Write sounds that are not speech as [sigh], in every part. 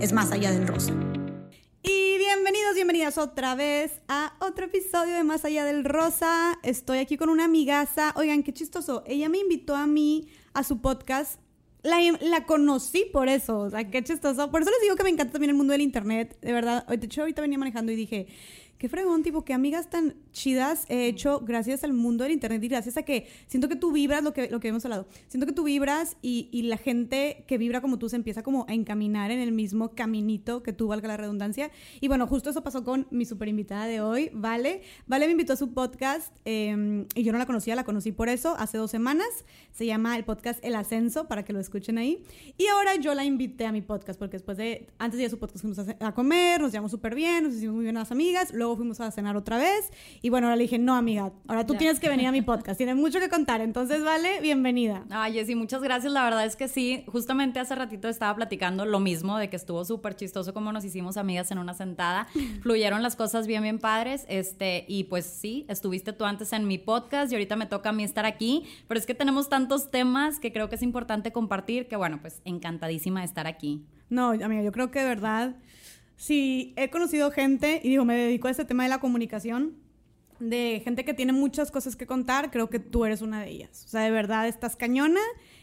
es Más Allá del Rosa. Y bienvenidos, bienvenidas otra vez a otro episodio de Más Allá del Rosa. Estoy aquí con una amigaza. Oigan, qué chistoso. Ella me invitó a mí a su podcast. La, conocí por eso, o sea, qué chistoso. Por eso les digo que me encanta también el mundo del internet, de verdad. De hecho, ahorita venía manejando y dije, qué fregón, tipo, qué amigas tan chidas he hecho gracias al mundo del internet y gracias a que siento que tú vibras, lo que, lo que hemos hablado, siento que tú vibras y, y, la gente que vibra como tú se empieza como a encaminar en el mismo caminito que tú, valga la redundancia. Y bueno, justo eso pasó con mi super invitada de hoy, Vale. Vale me invitó a su podcast eh, y yo no la conocía, la conocí por eso hace dos semanas. Se llama el podcast El Ascenso, para que lo escuchen ahí. Y ahora yo la invité a mi podcast porque después de, antes de ir a su podcast fuimos a, a comer, nos llevamos súper bien, nos hicimos muy bien las amigas, luego fuimos a cenar otra vez y bueno, ahora le dije, no amiga, ahora tú tienes que venir a mi [laughs] podcast, tienes mucho que contar, entonces vale, bienvenida. Ay, Jessy, muchas gracias, la verdad es que sí, justamente hace ratito estaba platicando lo mismo, de que estuvo súper chistoso como nos hicimos amigas en una sentada, [laughs] fluyeron las cosas bien, bien padres, este, y pues sí, estuviste tú antes en mi podcast y ahorita me toca a mí estar aquí, pero es que tenemos tantos temas que creo que es importante compartir, que bueno, pues encantadísima de estar aquí. No, amiga, yo creo que de verdad sí he conocido gente, y digo, me dedico a este tema de la comunicación, de gente que tiene muchas cosas que contar, creo que tú eres una de ellas. O sea, de verdad estás cañona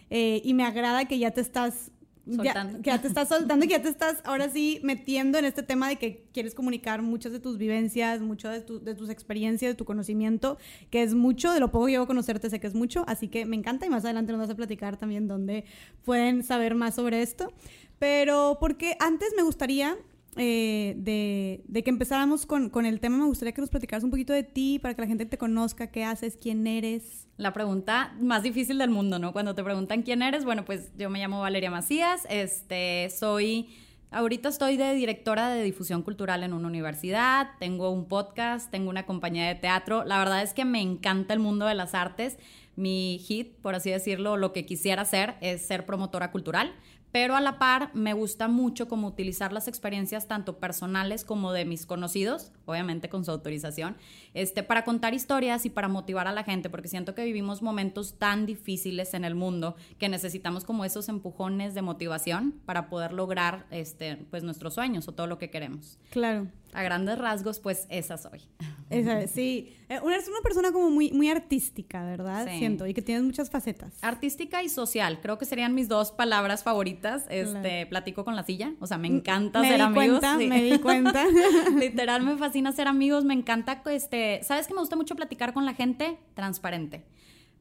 eh, y me agrada que ya te estás... Ya, que ya te estás soltando y que ya te estás ahora sí metiendo en este tema de que quieres comunicar muchas de tus vivencias, mucho de, tu, de tus experiencias, de tu conocimiento, que es mucho, de lo poco que llevo a conocerte sé que es mucho, así que me encanta y más adelante nos vas a platicar también dónde pueden saber más sobre esto. Pero porque antes me gustaría eh, de, de, que empezáramos con, con, el tema, me gustaría que nos platicaras un poquito de ti para que la gente te conozca, qué haces, quién eres. La pregunta más difícil del mundo, ¿no? Cuando te preguntan quién eres, bueno, pues yo me llamo Valeria Macías, este, soy... Ahorita estoy de directora de difusión cultural en una universidad, tengo un podcast, tengo una compañía de teatro. La verdad es que me encanta el mundo de las artes. Mi hit, por así decirlo, lo que quisiera hacer es ser promotora cultural pero a la par me gusta mucho como utilizar las experiencias tanto personales como de mis conocidos, obviamente con su autorización, este, para contar historias y para motivar a la gente, porque siento que vivimos momentos tan difíciles en el mundo que necesitamos como esos empujones de motivación para poder lograr este, pues, nuestros sueños o todo lo que queremos. Claro. A grandes rasgos, pues esa soy. Esa, sí. Eres una persona como muy, muy artística, ¿verdad? Sí. Siento, y que tienes muchas facetas. Artística y social, creo que serían mis dos palabras favoritas. Este, claro. platico con la silla, o sea, me encanta me ser di amigos. Cuenta, sí. Me di cuenta. [laughs] Literal, me fascina ser amigos, me encanta, este, ¿sabes que me gusta mucho platicar con la gente? Transparente.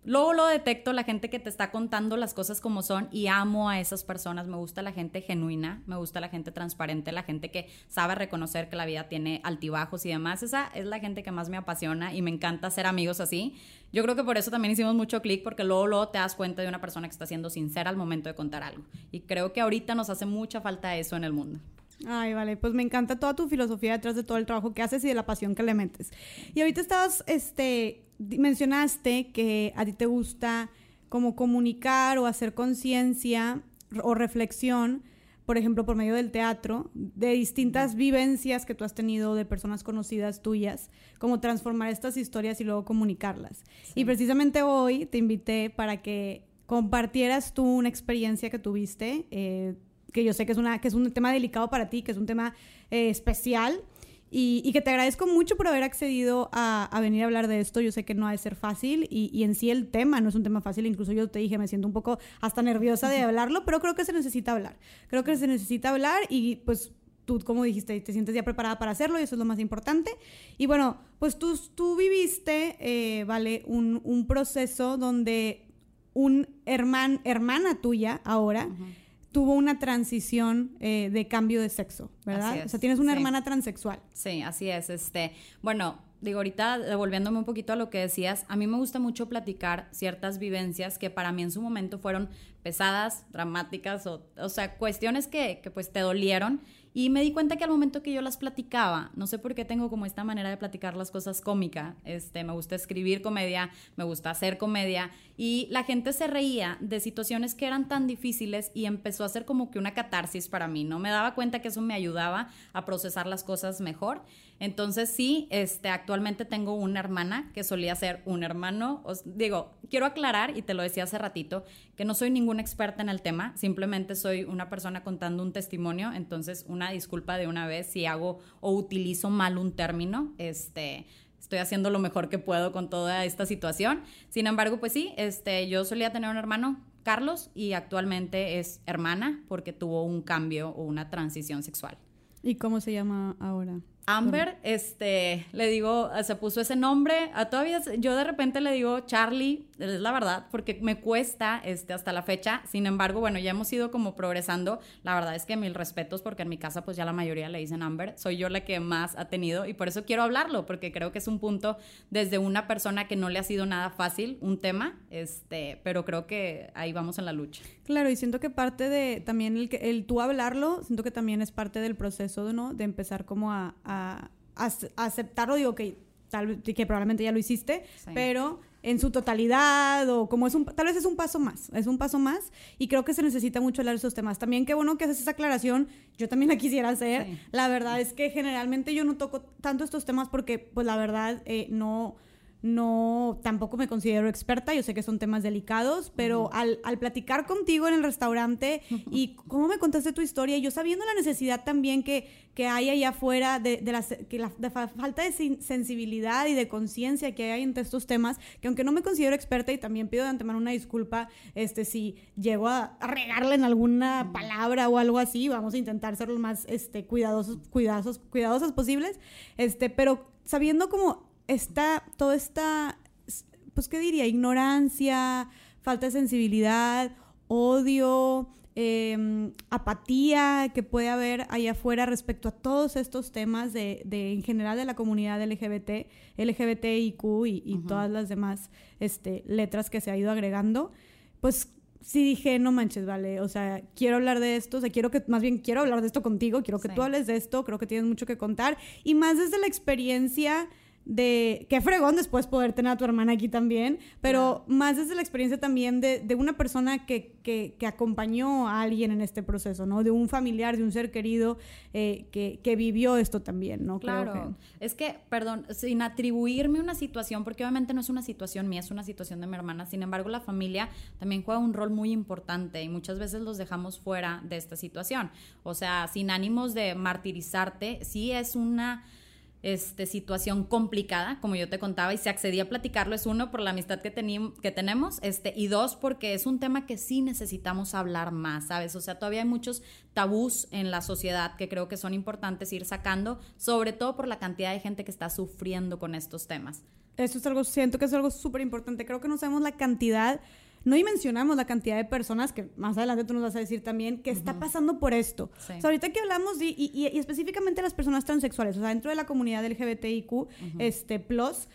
Luego lo detecto, la gente que te está contando las cosas como son y amo a esas personas. Me gusta la gente genuina, me gusta la gente transparente, la gente que sabe reconocer que la vida tiene altibajos y demás. Esa es la gente que más me apasiona y me encanta ser amigos así. Yo creo que por eso también hicimos mucho clic porque luego, luego te das cuenta de una persona que está siendo sincera al momento de contar algo. Y creo que ahorita nos hace mucha falta eso en el mundo. Ay, vale, pues me encanta toda tu filosofía detrás de todo el trabajo que haces y de la pasión que le metes. Y ahorita estabas, este, mencionaste que a ti te gusta como comunicar o hacer conciencia o reflexión, por ejemplo, por medio del teatro, de distintas vivencias que tú has tenido de personas conocidas tuyas, como transformar estas historias y luego comunicarlas. Sí. Y precisamente hoy te invité para que compartieras tú una experiencia que tuviste, eh, que yo sé que es, una, que es un tema delicado para ti, que es un tema eh, especial, y, y, que te agradezco mucho por haber accedido a, a, venir a hablar de esto. Yo sé que no ha de ser fácil y, y, en sí el tema no es un tema fácil. Incluso yo te dije, me siento un poco hasta nerviosa de hablarlo, pero creo que se necesita hablar. Creo que se necesita hablar y pues tú, como dijiste, te sientes ya preparada para hacerlo y eso es lo más importante. Y bueno, pues tú, tú viviste, eh, ¿vale? Un, un, proceso donde un herman, hermana tuya ahora... Uh -huh tuvo una transición eh, de cambio de sexo, ¿verdad? O sea, tienes una sí. hermana transexual. Sí, así es. Este, bueno, digo, ahorita devolviéndome un poquito a lo que decías, a mí me gusta mucho platicar ciertas vivencias que para mí en su momento fueron pesadas, dramáticas, o, o sea, cuestiones que, que pues te dolieron y me di cuenta que al momento que yo las platicaba, no sé por qué tengo como esta manera de platicar las cosas cómica, este, me gusta escribir comedia, me gusta hacer comedia, y la gente se reía de situaciones que eran tan difíciles y empezó a ser como que una catarsis para mí, ¿no? Me daba cuenta que eso me ayudaba a procesar las cosas mejor. Entonces sí, este, actualmente tengo una hermana que solía ser un hermano. Os, digo, quiero aclarar, y te lo decía hace ratito, que no soy ninguna experta en el tema, simplemente soy una persona contando un testimonio, entonces una disculpa de una vez si hago o utilizo mal un término, este, estoy haciendo lo mejor que puedo con toda esta situación. Sin embargo, pues sí, este, yo solía tener un hermano, Carlos, y actualmente es hermana porque tuvo un cambio o una transición sexual. ¿Y cómo se llama ahora? Amber, este, le digo, se puso ese nombre. A todavía yo de repente le digo Charlie, es la verdad, porque me cuesta este, hasta la fecha. Sin embargo, bueno, ya hemos ido como progresando. La verdad es que mil respetos, porque en mi casa, pues ya la mayoría le dicen Amber. Soy yo la que más ha tenido y por eso quiero hablarlo, porque creo que es un punto desde una persona que no le ha sido nada fácil un tema, este, pero creo que ahí vamos en la lucha. Claro, y siento que parte de también el, el tú hablarlo, siento que también es parte del proceso, ¿no? De empezar como a a, aceptarlo, digo que tal que probablemente ya lo hiciste, pero en su totalidad o como es un tal vez es un paso más, es un paso más y creo que se necesita mucho hablar de esos temas. También qué bueno que haces esa aclaración, yo también la quisiera hacer. La verdad es que generalmente yo no toco tanto estos temas porque pues la verdad eh, no no, tampoco me considero experta, yo sé que son temas delicados, pero al, al, platicar contigo en el restaurante [laughs] y cómo me contaste tu historia, yo sabiendo la necesidad también que, que hay allá afuera de, de, la, que la falta de sensibilidad y de conciencia que hay entre estos temas, que aunque no me considero experta y también pido de antemano una disculpa, este, si llego a, regarle en alguna palabra o algo así, vamos a intentar ser los más este, cuidadosos, cuidadosos, cuidadosos posibles, este, pero sabiendo como está toda esta, pues, ¿qué diría? Ignorancia, falta de sensibilidad, odio, em, apatía que puede haber allá afuera respecto a todos estos temas de, de en general de la comunidad LGBT, LGBTIQ y, y todas las demás este, letras que se ha ido agregando, pues sí dije, no manches, vale, o sea, quiero hablar de esto, o sea, quiero que, más bien quiero hablar de esto contigo, quiero que tú hables de esto, creo que tienes mucho que contar, y más desde la experiencia de qué fregón después poder tener a tu hermana aquí también, pero más desde la experiencia también de, de una persona que, que, que, acompañó a alguien en este proceso, ¿no? De un familiar, de un ser querido eh, que, que, vivió esto también, ¿no? Claro. Es que, perdón, sin atribuirme una situación, porque obviamente no es una situación mía, es una situación de mi hermana, sin embargo la familia también juega un rol muy importante y muchas veces los dejamos fuera de esta situación. O sea, sin ánimos de martirizarte, sí es una este, situación complicada, como yo te contaba, y se accedía a platicarlo, es uno, por la amistad que, que tenemos, este, y dos, porque es un tema que sí necesitamos hablar más, ¿sabes? O sea, todavía hay muchos tabús en la sociedad que creo que son importantes ir sacando, sobre todo por la cantidad de gente que está sufriendo con estos temas. Eso es algo, siento que es algo súper importante, creo que no sabemos la cantidad no dimensionamos la cantidad de personas, que más adelante tú nos vas a decir también, que está pasando por esto. O sea, ahorita que hablamos, y, y, y, específicamente las personas transexuales, o sea, dentro de la comunidad LGBTIQ, este, plus,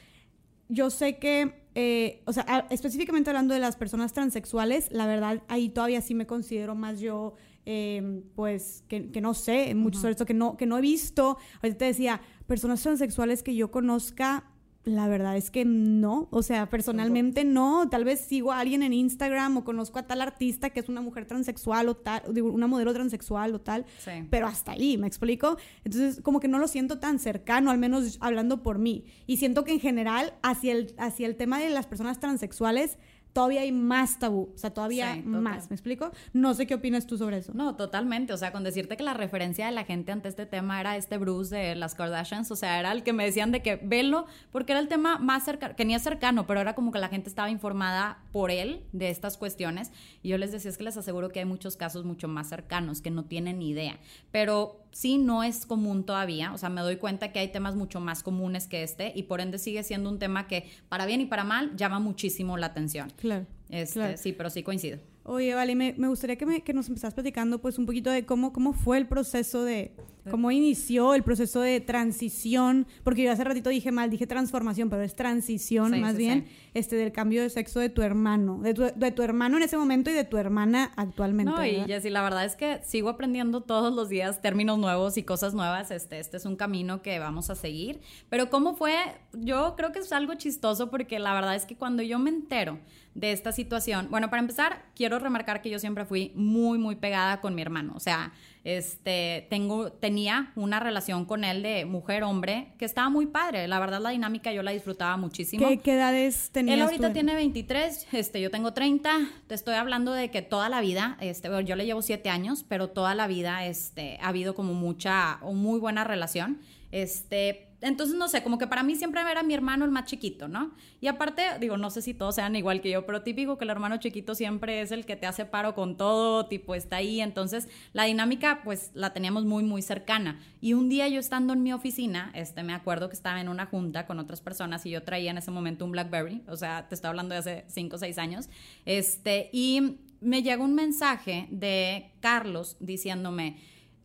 yo sé que, eh, o sea, específicamente hablando de las personas transexuales, la verdad, ahí todavía sí me considero más yo, em, pues, que, que, no sé, mucho sobre esto que no, que no he visto. Ahorita te decía, personas transexuales que yo conozca, la verdad es que no, o sea, personalmente no, tal vez sigo a alguien en Instagram o conozco a tal artista que es una mujer transexual o tal, una modelo transexual o tal, pero hasta ahí, ¿me explico? Entonces, como que no lo siento tan cercano, al menos hablando por mí, y siento que en general hacia el, hacia el tema de las personas transexuales, todavía hay más tabú, o sea, todavía más, ¿me explico? No sé qué opinas tú sobre eso. No, totalmente, o sea, con decirte que la referencia de la gente ante este tema era este Bruce de las Kardashians, o sea, era el que me decían de que velo, porque era el tema más cercano, que ni es cercano, pero era como que la gente estaba informada por él de estas cuestiones, y yo les decía, es que les aseguro que hay muchos casos mucho más cercanos que no tienen ni idea, pero sí no es común todavía, o sea, me doy cuenta que hay temas mucho más comunes que este, y por ende sigue siendo un tema que, para bien y para mal, llama muchísimo la atención. Claro. Este, Sí, pero sí coincido. Oye, vale, me, me gustaría que, me, que nos empezás platicando pues un poquito de cómo, cómo fue el proceso de, cómo inició el proceso de transición, porque yo hace ratito dije mal, dije transformación, pero es transición Sí, más sí, bien, sí. este, del cambio de sexo de tu hermano, de tu, de tu hermano en ese momento y de tu hermana actualmente. No, y ¿verdad? Jessy, la verdad es que sigo aprendiendo todos los días términos nuevos y cosas nuevas. Este, este es un camino que vamos a seguir. Pero cómo fue, yo creo que es algo chistoso porque la verdad es que cuando yo me entero de esta situación, bueno, para empezar, quiero remarcar que yo siempre fui muy, muy pegada con mi hermano. O sea, este, tengo, tenía una relación con él de mujer-hombre que estaba muy padre. La verdad, la dinámica yo la disfrutaba muchísimo. ¿Qué, qué edades tenías Él tú? ahorita tiene 23, este, yo tengo 30. Te estoy hablando de que toda la vida, este, yo le llevo 7 años, pero toda la vida, este, ha habido como mucha o muy buena relación. Este, entonces no sé, como que para mí siempre era mi hermano el más chiquito, ¿no? Y aparte, digo, no sé si todos sean igual que yo, pero típico que el hermano chiquito siempre es el que te hace paro con todo, tipo, está ahí. Entonces, la dinámica, pues, la teníamos muy, muy cercana. Y un día yo estando en mi oficina, este, me acuerdo que estaba en una junta con otras personas y yo traía en ese momento un BlackBerry, o sea, te estoy hablando de hace 5 o 6 años, este, y me llega un mensaje de Carlos diciéndome,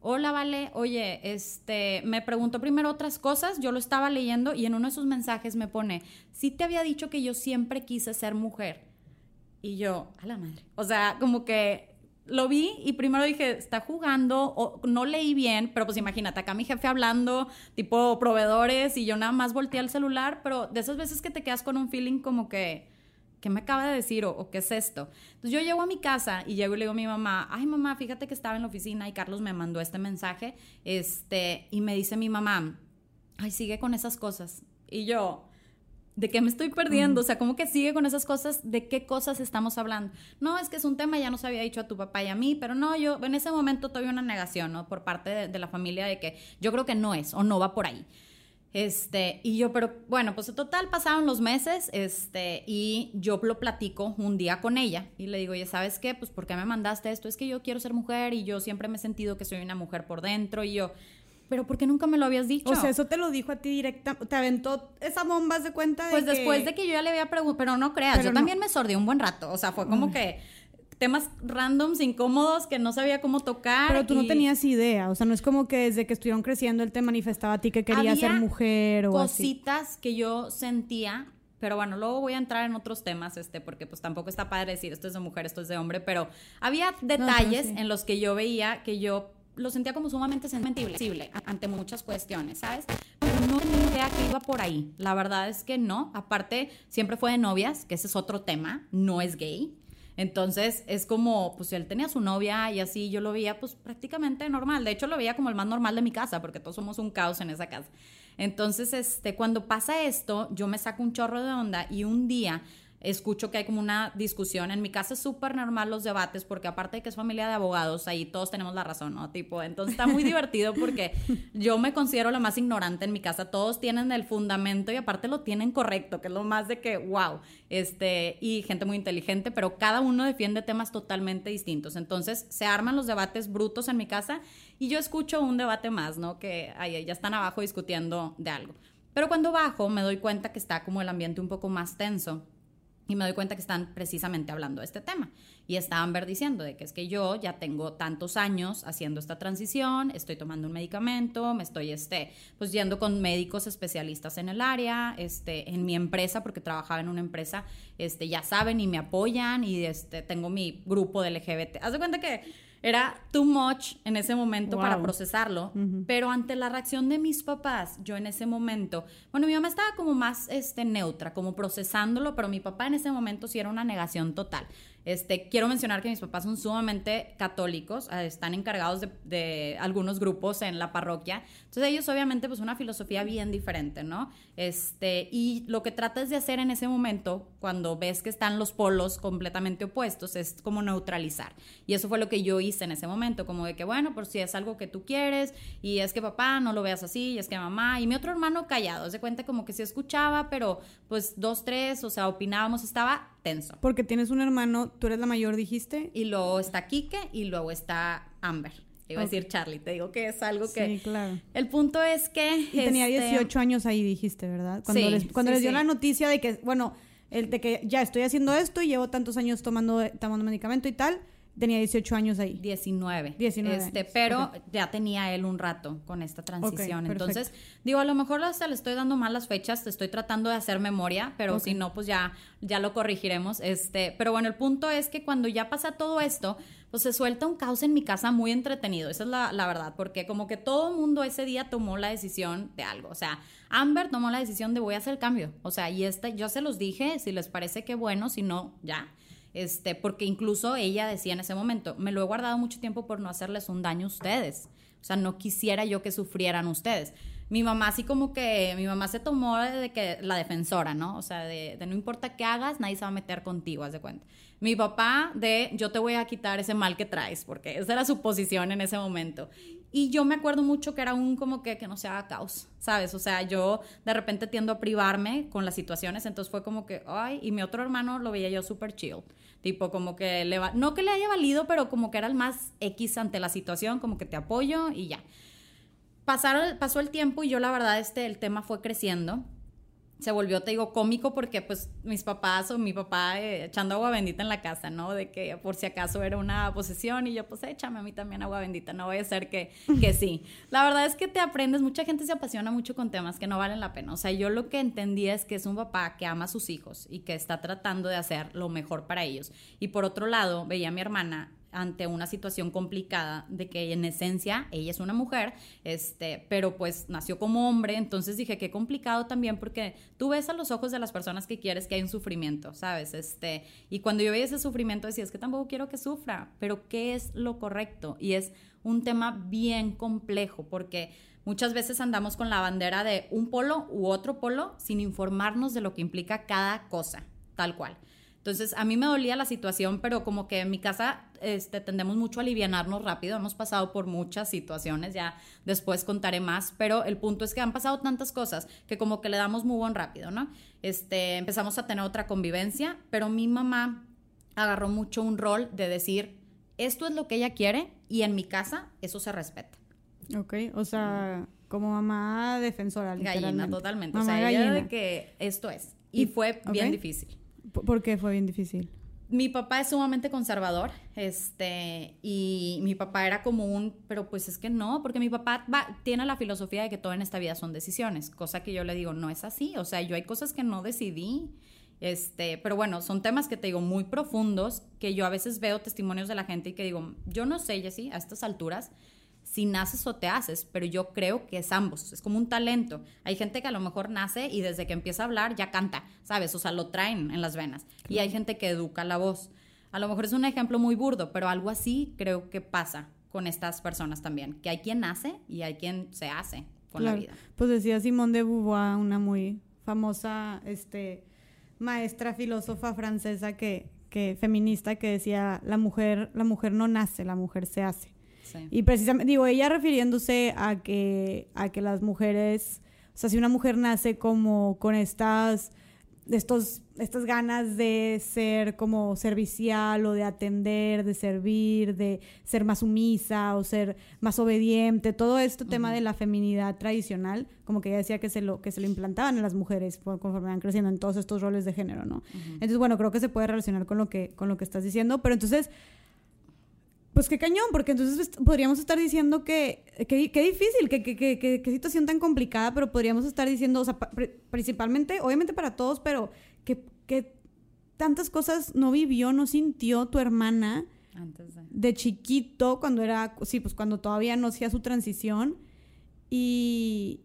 Hola, Vale. Oye, este, me preguntó primero otras cosas, yo lo estaba leyendo y en uno de sus mensajes me pone, sí te había dicho que yo siempre quise ser mujer. Y yo, a la madre. O sea, como que lo vi y primero dije, está jugando, o no leí bien, pero pues imagínate, acá mi jefe hablando, tipo proveedores, y yo nada más volteé al celular, pero de esas veces que te quedas con un feeling como que, ¿qué me acaba de decir? O, o qué es esto? Entonces yo llego a mi casa y llego y le digo a mi mamá, ay mamá, fíjate que estaba en la oficina y Carlos me mandó este mensaje, este, y me dice mi mamá, ay, sigue con esas cosas. Y yo, ¿de qué me estoy perdiendo? O sea, ¿cómo que sigue con esas cosas? ¿De qué cosas estamos hablando? No, es que es un tema, ya nos había dicho a tu papá y a mí, pero no, yo en ese momento tuve una negación, ¿no? Por parte de, de la familia de que yo creo que no es o no va por ahí. Este, y yo, pero bueno, pues en total pasaron los meses, este, y yo lo platico un día con ella y le digo, oye, ¿sabes qué? Pues, ¿por qué me mandaste esto? Es que yo quiero ser mujer y yo siempre me he sentido que soy una mujer por dentro y yo, pero ¿por qué nunca me lo habías dicho? O sea, eso te lo dijo a ti directa, te aventó esa bomba de cuenta de Pues que- después de que yo ya le había preguntado, pero no creas, Pero yo no. también me sordí un buen rato, o sea, fue como que temas randoms, incómodos, que no sabía cómo tocar. Pero tú no y tenías idea, o sea, no es como que desde que estuvieron creciendo él te manifestaba a ti que quería Había ser mujer o así. Cositas que yo sentía, pero bueno, luego voy a entrar en otros temas, este, porque pues tampoco está padre decir esto es de mujer, esto es de hombre, pero había detalles sí. en los que yo veía que yo lo sentía como sumamente sensible ante muchas cuestiones, ¿sabes? Pero no tenía idea que iba por ahí. La verdad es que no. Aparte, siempre fue de novias, que ese es otro tema, no es gay. Entonces es como, pues él tenía su novia y así yo lo veía pues prácticamente normal. De hecho lo veía como el más normal de mi casa porque todos somos un caos en esa casa. Entonces, este, cuando pasa esto, yo me saco un chorro de onda y un día escucho que hay como una discusión. En mi casa es súper normal los debates porque aparte de que es familia de abogados, ahí todos tenemos la razón, ¿no? Tipo, entonces está muy [laughs] divertido porque yo me considero la más ignorante en mi casa. Todos tienen el fundamento y aparte lo tienen correcto, que es lo más de que, wow, este, y gente muy inteligente, pero cada uno defiende temas totalmente distintos. Entonces se arman los debates brutos en mi casa y yo escucho un debate más, ¿no? Que ahí ya están abajo discutiendo de algo. Pero cuando bajo me doy cuenta que está como el ambiente un poco más tenso y me doy cuenta que están precisamente hablando de este tema. Y está Amber diciendo de que es que yo ya tengo tantos años haciendo esta transición, estoy tomando un medicamento, me estoy este, pues yendo con médicos especialistas en el área, este, en mi empresa, porque trabajaba en una empresa, este, ya saben y me apoyan y este, tengo mi grupo de LGBT. Haz de cuenta que era too much en ese momento para procesarlo, pero ante la reacción de mis papás, yo en ese momento, bueno, mi mamá estaba como más este, neutra, como procesándolo, pero mi papá en ese momento sí era una negación total. Este, quiero mencionar que mis papás son sumamente católicos, eh, están encargados de, algunos grupos en la parroquia, entonces ellos obviamente pues una filosofía bien diferente, ¿no? Este, y lo que tratas de hacer en ese momento, cuando ves que están los polos completamente opuestos, es como neutralizar. Y eso fue lo que yo hice en ese momento, como de que, bueno, por si es algo que tú quieres, y es que papá, no lo veas así, y es que mamá, y mi otro hermano callado, se cuenta como que sí escuchaba, pero pues dos, tres, o sea, opinábamos, estaba tenso. Porque tienes un hermano, tú eres la mayor, dijiste. Y luego está Kike y luego está Amber. Iba a decir Charlie, te digo que es algo que... Sí, claro. El punto es que... Y tenía este, 18 años ahí, dijiste, ¿verdad? Cuando Sí, les, cuando sí, les dio sí. la noticia de que, bueno, el de que ya estoy haciendo esto y llevo tantos años tomando, tomando medicamento y tal. Tenía 18 años ahí. 19. 19 Este, años, pero ya tenía él un rato con esta transición. Entonces, digo, a lo mejor hasta le estoy dando mal las fechas, te estoy tratando de hacer memoria, pero si no, pues ya, ya lo corregiremos. Este, pero bueno, el punto es que cuando ya pasa todo esto, pues se suelta un caos en mi casa muy entretenido. Esa es la, la verdad, porque como que todo el mundo ese día tomó la decisión de algo. O sea, Amber tomó la decisión de voy a hacer el cambio. O sea, y este, yo se los dije, si les parece que bueno, si no, ya. Este, porque incluso ella decía en ese momento, me lo he guardado mucho tiempo por no hacerles un daño a ustedes. O sea, no quisiera yo que sufrieran ustedes. Mi mamá así como que, mi mamá se tomó de que la defensora, ¿no? O sea, de, de no importa qué hagas, nadie se va a meter contigo, haz de cuenta. Mi papá de yo te voy a quitar ese mal que traes, porque esa era su posición en ese momento. Y yo me acuerdo mucho que era un como que, que no se haga caos, ¿sabes? O sea, yo de repente tiendo a privarme con las situaciones, entonces fue como que, ay, y mi otro hermano lo veía yo súper chill. Tipo, como que le va, no que le haya valido, pero como que era el más X ante la situación, como que te apoyo y ya. Pasaron, pasó el tiempo y yo la verdad, este, el tema fue creciendo se volvió, te digo, cómico porque pues mis papás o mi papá eh, echando agua bendita en la casa, ¿no? De que por si acaso era una posesión y yo pues échame a mí también agua bendita, no voy a ser que, que sí. La verdad es que te aprendes, mucha gente se apasiona mucho con temas que no valen la pena. O sea, yo lo que entendí es que es un papá que ama a sus hijos y que está tratando de hacer lo mejor para ellos. Y por otro lado, veía a mi hermana ante una situación complicada de que en esencia ella es una mujer, este, pero pues nació como hombre, entonces dije qué complicado también porque tú ves a los ojos de las personas que quieres que hay un sufrimiento, ¿sabes? Este, y cuando yo veía ese sufrimiento decía, es que tampoco quiero que sufra, pero ¿qué es lo correcto? Y es un tema bien complejo porque muchas veces andamos con la bandera de un polo u otro polo sin informarnos de lo que implica cada cosa, tal cual. Entonces, a mí me dolía la situación, pero como que en mi casa este, tendemos mucho a alivianarnos rápido. Hemos pasado por muchas situaciones, ya después contaré más, pero el punto es que han pasado tantas cosas que como que le damos muy buen rápido, ¿no? Este, empezamos a tener otra convivencia, pero mi mamá agarró mucho un rol de decir, esto es lo que ella quiere y en mi casa eso se respeta. Ok, o sea, como mamá defensora, Gallina, totalmente. Mamá o sea, ella gallina. de que esto es. Y, Y- fue bien ok. difícil. ¿Por qué fue bien difícil? Mi papá es sumamente conservador, este, y mi papá era como un, pero pues es que no, porque mi papá va- tiene la filosofía de que todo en esta vida son decisiones, cosa que yo le digo, no es así, o sea, yo hay cosas que no decidí, este, pero bueno, son temas que te digo muy profundos, que yo a veces veo testimonios de la gente y que digo, yo no sé, Jessy, a estas alturas, si naces o te haces, pero yo creo que es ambos, es como un talento. Hay gente que a lo mejor nace y desde que empieza a hablar ya canta, ¿sabes? O sea, lo traen en las venas. Y hay gente que educa la voz. A lo mejor es un ejemplo muy burdo, pero algo así creo que pasa con estas personas también, que hay quien nace y hay quien se hace con Claro. la vida. Pues decía Simone de Beauvoir, una muy famosa este, maestra filósofa francesa que, que feminista que decía la mujer, la mujer no nace, la mujer se hace. Sí. Y precisamente, digo, ella refiriéndose a que, a que las mujeres, o sea, si una mujer nace como con estas, estos, estas ganas de ser como servicial o de atender, de servir, de ser más sumisa o ser más obediente, todo este tema de la feminidad tradicional, como que ella decía que se lo, que se lo implantaban en las mujeres conforme van creciendo en todos estos roles de género, ¿no? Entonces, bueno, creo que se puede relacionar con lo que, con lo que estás diciendo, pero entonces... Pues qué cañón, porque entonces est- podríamos estar diciendo que qué difícil, qué qué- qué- qué- qué situación tan complicada, pero podríamos estar diciendo, o sea, pa- pri- principalmente, obviamente para todos, pero que, que tantas cosas no vivió, no sintió tu hermana Antes de... de chiquito, cuando era, sí, pues cuando todavía no hacía su transición, y,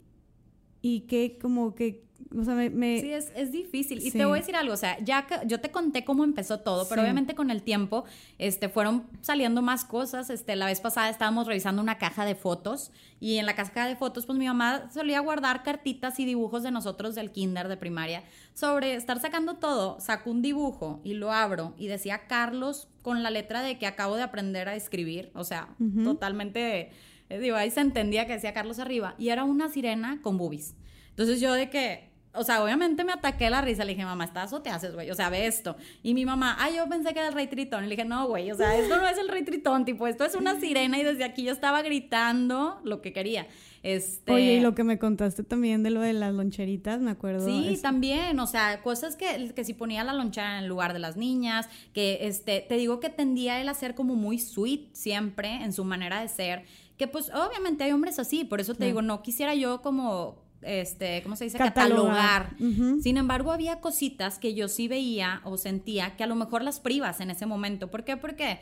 y que como que, o sea, me... me- Sí, es, es difícil. Y Sí. te voy a decir algo, o sea, ya que yo te conté cómo empezó todo, pero Sí. obviamente con el tiempo este, fueron saliendo más cosas. Este, la vez pasada estábamos revisando una caja de fotos y en la caja de fotos, pues mi mamá solía guardar cartitas y dibujos de nosotros del kinder, de primaria, sobre estar sacando todo. Saco un dibujo y lo abro y decía Carlos con la letra de que acabo de aprender a escribir, o sea, Ujú. totalmente, eh, digo, ahí se entendía que decía Carlos arriba y era una sirena con boobies. Entonces yo de que o sea, obviamente me ataqué la risa. Le dije, mamá, ¿estás o te haces, güey? O sea, ve esto. Y mi mamá, ay, yo pensé que era el rey tritón. Le dije, no, güey, o sea, esto no es el rey tritón, tipo, esto es una sirena y desde aquí yo estaba gritando lo que quería. Este... Oye, y lo que me contaste también de lo de las loncheritas, me acuerdo. Sí, también, o sea, cosas que, que si ponía la lonchera en el lugar de las niñas, que este, te digo que tendía él a ser como muy sweet siempre en su manera de ser, que pues obviamente hay hombres así, por eso te digo, no quisiera yo como este, ¿cómo se dice? Catalogar. Sin embargo, había cositas que yo sí veía o sentía que a lo mejor las privas en ese momento. ¿Por qué? Porque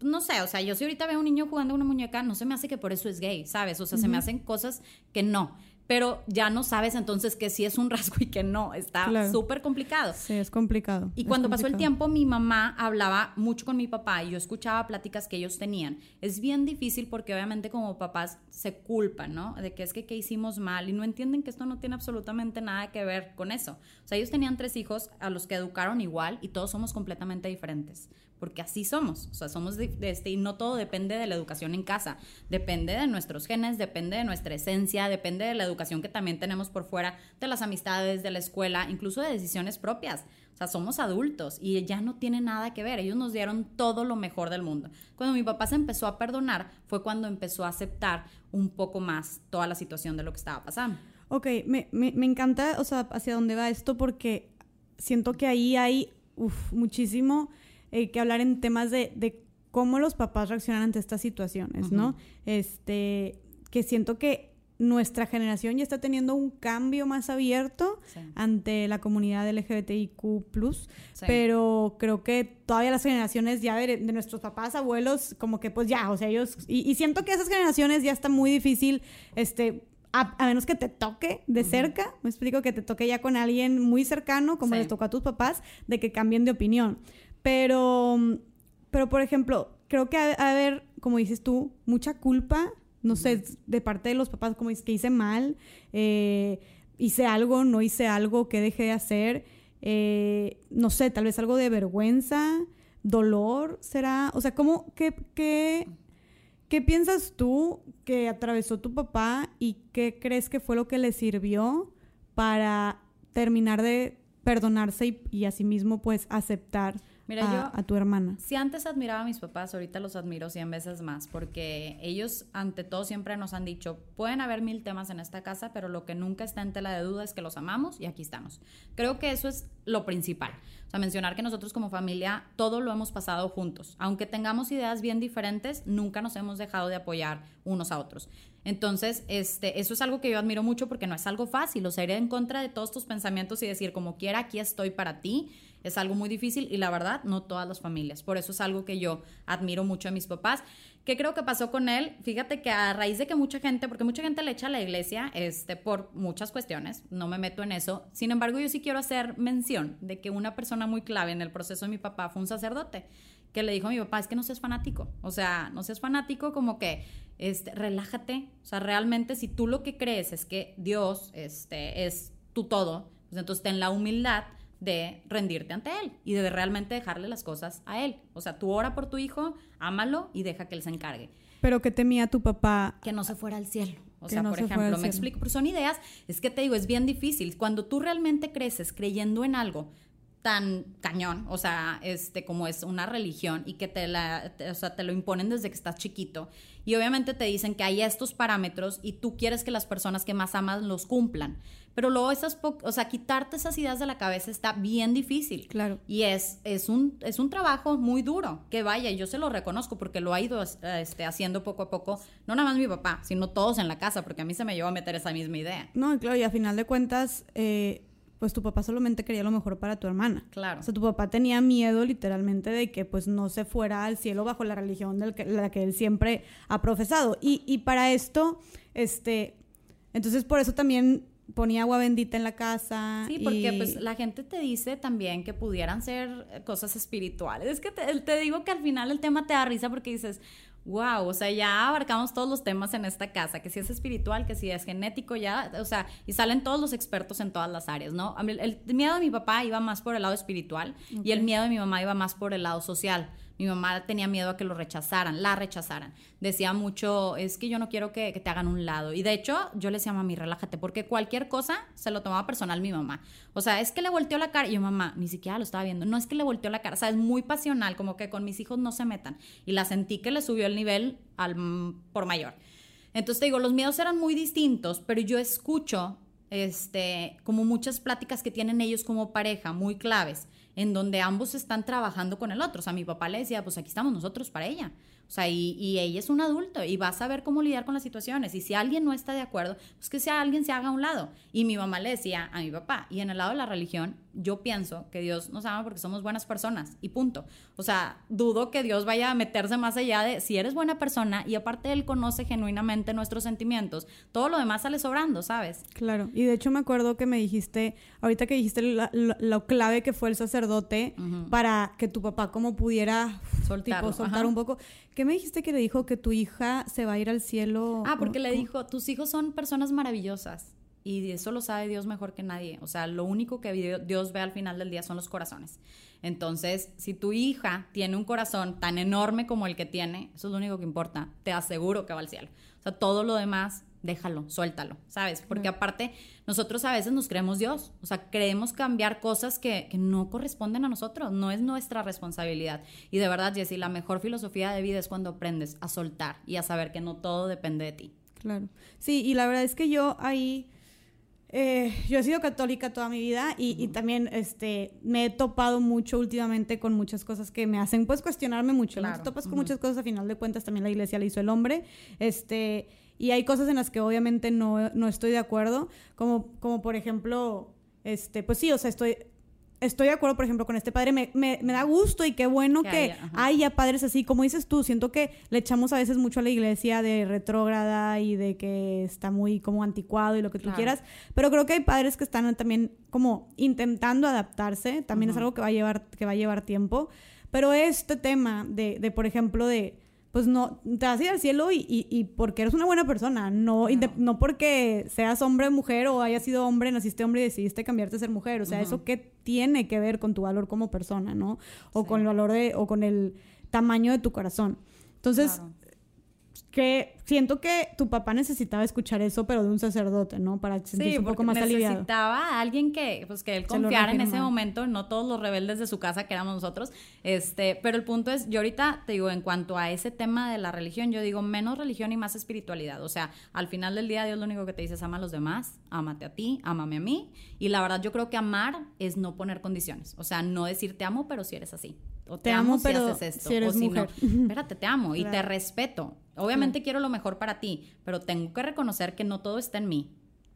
no sé, o sea, yo si ahorita veo a un niño jugando una muñeca, no se me hace que por eso es gay, ¿sabes? O sea, se me hacen cosas que no pero ya no sabes entonces que sí es un [laughs] rasgo y que no. Está súper complicado. Sí, es complicado. Y cuando pasó el tiempo, mi mamá hablaba mucho con mi papá y yo escuchaba pláticas que ellos tenían. Es bien difícil porque obviamente como papás se culpan, ¿no? De que es que qué hicimos mal y no entienden que esto no tiene absolutamente nada que ver con eso. O sea, ellos tenían tres hijos a los que educaron igual y todos somos completamente diferentes porque así somos, o sea, somos de, este, y no todo depende de la educación en casa, depende de nuestros genes, depende de nuestra esencia, depende de la educación que también tenemos por fuera, de las amistades, de la escuela, incluso de decisiones propias. O sea, somos adultos y ya no tiene nada que ver. Ellos nos dieron todo lo mejor del mundo. Cuando mi papá se empezó a perdonar, fue cuando empezó a aceptar un poco más toda la situación de lo que estaba pasando. Ok, me, me, me encanta, o sea, hacia dónde va esto porque siento que ahí hay muchísimo eh, que hablar en temas de, cómo los papás reaccionan ante estas situaciones, ¿no? Este, que siento que nuestra generación ya está teniendo un cambio más abierto ante la comunidad LGBTIQ+, pero creo que todavía las generaciones ya de, nuestros papás, abuelos, como que pues ya, o sea, ellos, y, siento que esas generaciones ya está muy difícil, este, a, menos que te toque de cerca, me explico, que te toque ya con alguien muy cercano, como les tocó a tus papás, de que cambien de opinión. Pero, pero por ejemplo, creo que ha, haber, como dices tú, mucha culpa, no sé, de parte de los papás, como dices, que hice mal, eh, hice algo, no hice algo, ¿qué dejé de hacer? Eh, no sé, tal vez algo de vergüenza, dolor, será, o sea, ¿cómo, qué, qué, qué piensas tú que atravesó tu papá y qué crees que fue lo que le sirvió para terminar de perdonarse y, y asimismo pues aceptar Mira, a, yo, a tu hermana. Si antes admiraba a mis papás, ahorita los admiro 100 veces más, porque ellos ante todo siempre nos han dicho, pueden haber mil temas en esta casa, pero lo que nunca está en tela de duda es que los amamos y aquí estamos. Creo que eso es lo principal. O sea, mencionar que nosotros como familia todo lo hemos pasado juntos. Aunque tengamos ideas bien diferentes, nunca nos hemos dejado de apoyar unos a otros. Entonces, este, eso es algo que yo admiro mucho porque no es algo fácil, o sea, ir en contra de todos tus pensamientos y decir, como quiera, aquí estoy para ti es algo muy difícil y la verdad, no todas las familias. Por eso es algo que yo admiro mucho a mis papás. ¿Qué creo que pasó con él? Fíjate que a raíz de que mucha gente, porque mucha gente le echa a la iglesia este, por muchas cuestiones, no me meto en eso. Sin embargo, yo sí quiero hacer mención de que una persona muy clave en el proceso de mi papá fue un sacerdote que le dijo a mi papá, es que no seas fanático. O sea, no seas fanático como que este, relájate. O sea, realmente si tú lo que crees es que Dios este, es tu todo, pues entonces ten la humildad de rendirte ante Él y de realmente dejarle las cosas a Él. O sea, tú ora por tu hijo, ámalo y deja que Él se encargue. Pero que temía tu papá. Que no se fuera al cielo. O sea, por ejemplo, me explico, pero son ideas, es que te digo, es bien difícil. Cuando tú realmente creces creyendo en algo tan cañón, o sea, este, como es una religión y que te, la, o sea, te lo imponen desde que estás chiquito. Y obviamente te dicen que hay estos parámetros y tú quieres que las personas que más amas los cumplan. Pero luego esas, o sea, quitarte esas ideas de la cabeza está bien difícil. Claro. Y es, es, un, es un trabajo muy duro, que vaya, yo se lo reconozco porque lo ha ido este, haciendo poco a poco, no nada más mi papá, sino todos en la casa, porque a mí se me llevó a meter esa misma idea. No, claro, y a final de cuentas, eh, pues tu papá solamente quería lo mejor para tu hermana. Claro. O sea, tu papá tenía miedo literalmente de que pues no se fuera al cielo bajo la religión de la que él siempre ha profesado. Y, y para esto, este, entonces por eso también ponía agua bendita en la casa. Sí, porque pues la gente te dice también que pudieran ser eh, cosas espirituales. Es que te, te, digo que al final el tema te da risa porque dices, wow, o sea, ya abarcamos todos los temas en esta casa, que si es espiritual, que si es genético, ya, o sea, y salen todos los expertos en todas las áreas, ¿no? El, miedo de mi papá iba más por el lado espiritual y el miedo de mi mamá iba más por el lado social Mi mamá tenía miedo a que lo rechazaran, la rechazaran. Decía mucho, es que yo no quiero que, te hagan un lado. Y de hecho, yo le decía mami, relájate, porque cualquier cosa se lo tomaba personal mi mamá. O sea, es que le volteó la cara. Y yo, mamá, ni siquiera lo estaba viendo. No es que le volteó la cara. O sea, es muy pasional, como que con mis hijos no se metan. Y la sentí que le subió el nivel al por mayor. Entonces te digo, los miedos eran muy distintos, pero yo escucho este, como muchas pláticas que tienen ellos como pareja, muy claves, en donde ambos están trabajando con el otro. O sea, mi papá le decía, pues aquí estamos nosotros para ella. O sea, y, ella es un adulto y va a saber cómo lidiar con las situaciones. Y si alguien no está de acuerdo, pues que sea alguien se haga a un lado. Y mi mamá le decía a mi papá, y en el lado de la religión, yo pienso que Dios nos ama porque somos buenas personas y punto. O sea, dudo que Dios vaya a meterse más allá de si eres buena persona y aparte Él conoce genuinamente nuestros sentimientos, todo lo demás sale sobrando, ¿sabes? Claro, y de hecho me acuerdo que me dijiste, ahorita que dijiste lo clave que fue el sacerdote para que tu papá como pudiera soltar un poco. ¿Qué me dijiste que le dijo que tu hija se va a ir al cielo? Ah, porque le dijo, tus hijos son personas maravillosas y eso lo sabe Dios mejor que nadie. O sea, lo único que Dios ve al final del día son los corazones. Entonces, si tu hija tiene un corazón tan enorme como el que tiene, eso es lo único que importa. Te aseguro que va al cielo. O sea, todo lo demás, déjalo, suéltalo, ¿sabes? Porque aparte, nosotros a veces nos creemos Dios. O sea, creemos cambiar cosas que, que no corresponden a nosotros. No es nuestra responsabilidad. Y de verdad, Jessie, la mejor filosofía de vida es cuando aprendes a soltar y a saber que no todo depende de ti. Claro. Sí, y la verdad es que yo ahí eh, yo he sido católica toda mi vida y, también este, me he topado mucho últimamente con muchas cosas que me hacen pues cuestionarme mucho. Te topas con muchas cosas, a final de cuentas también la iglesia le hizo el hombre. Este, y hay cosas en las que obviamente no, no estoy de acuerdo, como, como por ejemplo, este, pues sí, o sea, estoy, estoy de acuerdo, por ejemplo, con este padre. Me, me, da gusto y qué bueno que, haya, padres así. Como dices tú, siento que le echamos a veces mucho a la iglesia de retrógrada y de que está muy como anticuado y lo que tú quieras. Pero creo que hay padres que están también como intentando adaptarse. También es algo que va a llevar, que va a llevar tiempo. Pero este tema de, de por ejemplo, de pues no, te vas a ir al cielo y, y, porque eres una buena persona, no, no. porque seas hombre o mujer o hayas sido hombre, naciste hombre y decidiste cambiarte a ser mujer, o sea, eso qué tiene que ver con tu valor como persona, ¿no? O con el valor de, o con el tamaño de tu corazón. Entonces, que siento que tu papá necesitaba escuchar eso, pero de un sacerdote, ¿no? Para sentirse un poco más aliviado. necesitaba a alguien que, pues, que él confiara en ese momento, no todos los rebeldes de su casa que éramos nosotros. Este, pero el punto es, yo ahorita te digo, en cuanto a ese tema de la religión, yo digo menos religión y más espiritualidad. O sea, al final del día Dios lo único que te dice es ama a los demás, ámate a ti, ámame a mí. Y la verdad yo creo que amar es no poner condiciones. O sea, no decir te amo, pero si eres así. O te, amo, pero si haces esto. eres o si mujer. no, [laughs] espérate, te amo y te respeto. Obviamente quiero lo mejor para ti, pero tengo que reconocer que no todo está en mí.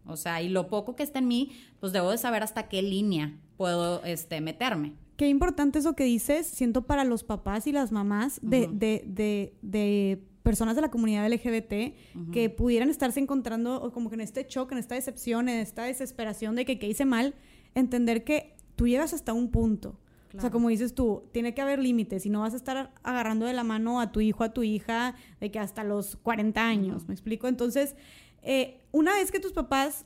O sea, y lo poco que está en mí, pues debo de saber hasta qué línea puedo este, meterme. Qué importante eso que dices, siento para los papás y las mamás de, de, de, de personas de la comunidad LGBT que pudieran estarse encontrando como que en este shock, en esta decepción, en esta desesperación de que, que hice mal, entender que tú llegas hasta un punto o sea, como dices tú, tiene que haber límites y no vas a estar agarrando de la mano a tu hijo, a tu hija, de que hasta los 40 años, ¿me explico? Entonces, eh, una vez que tus papás,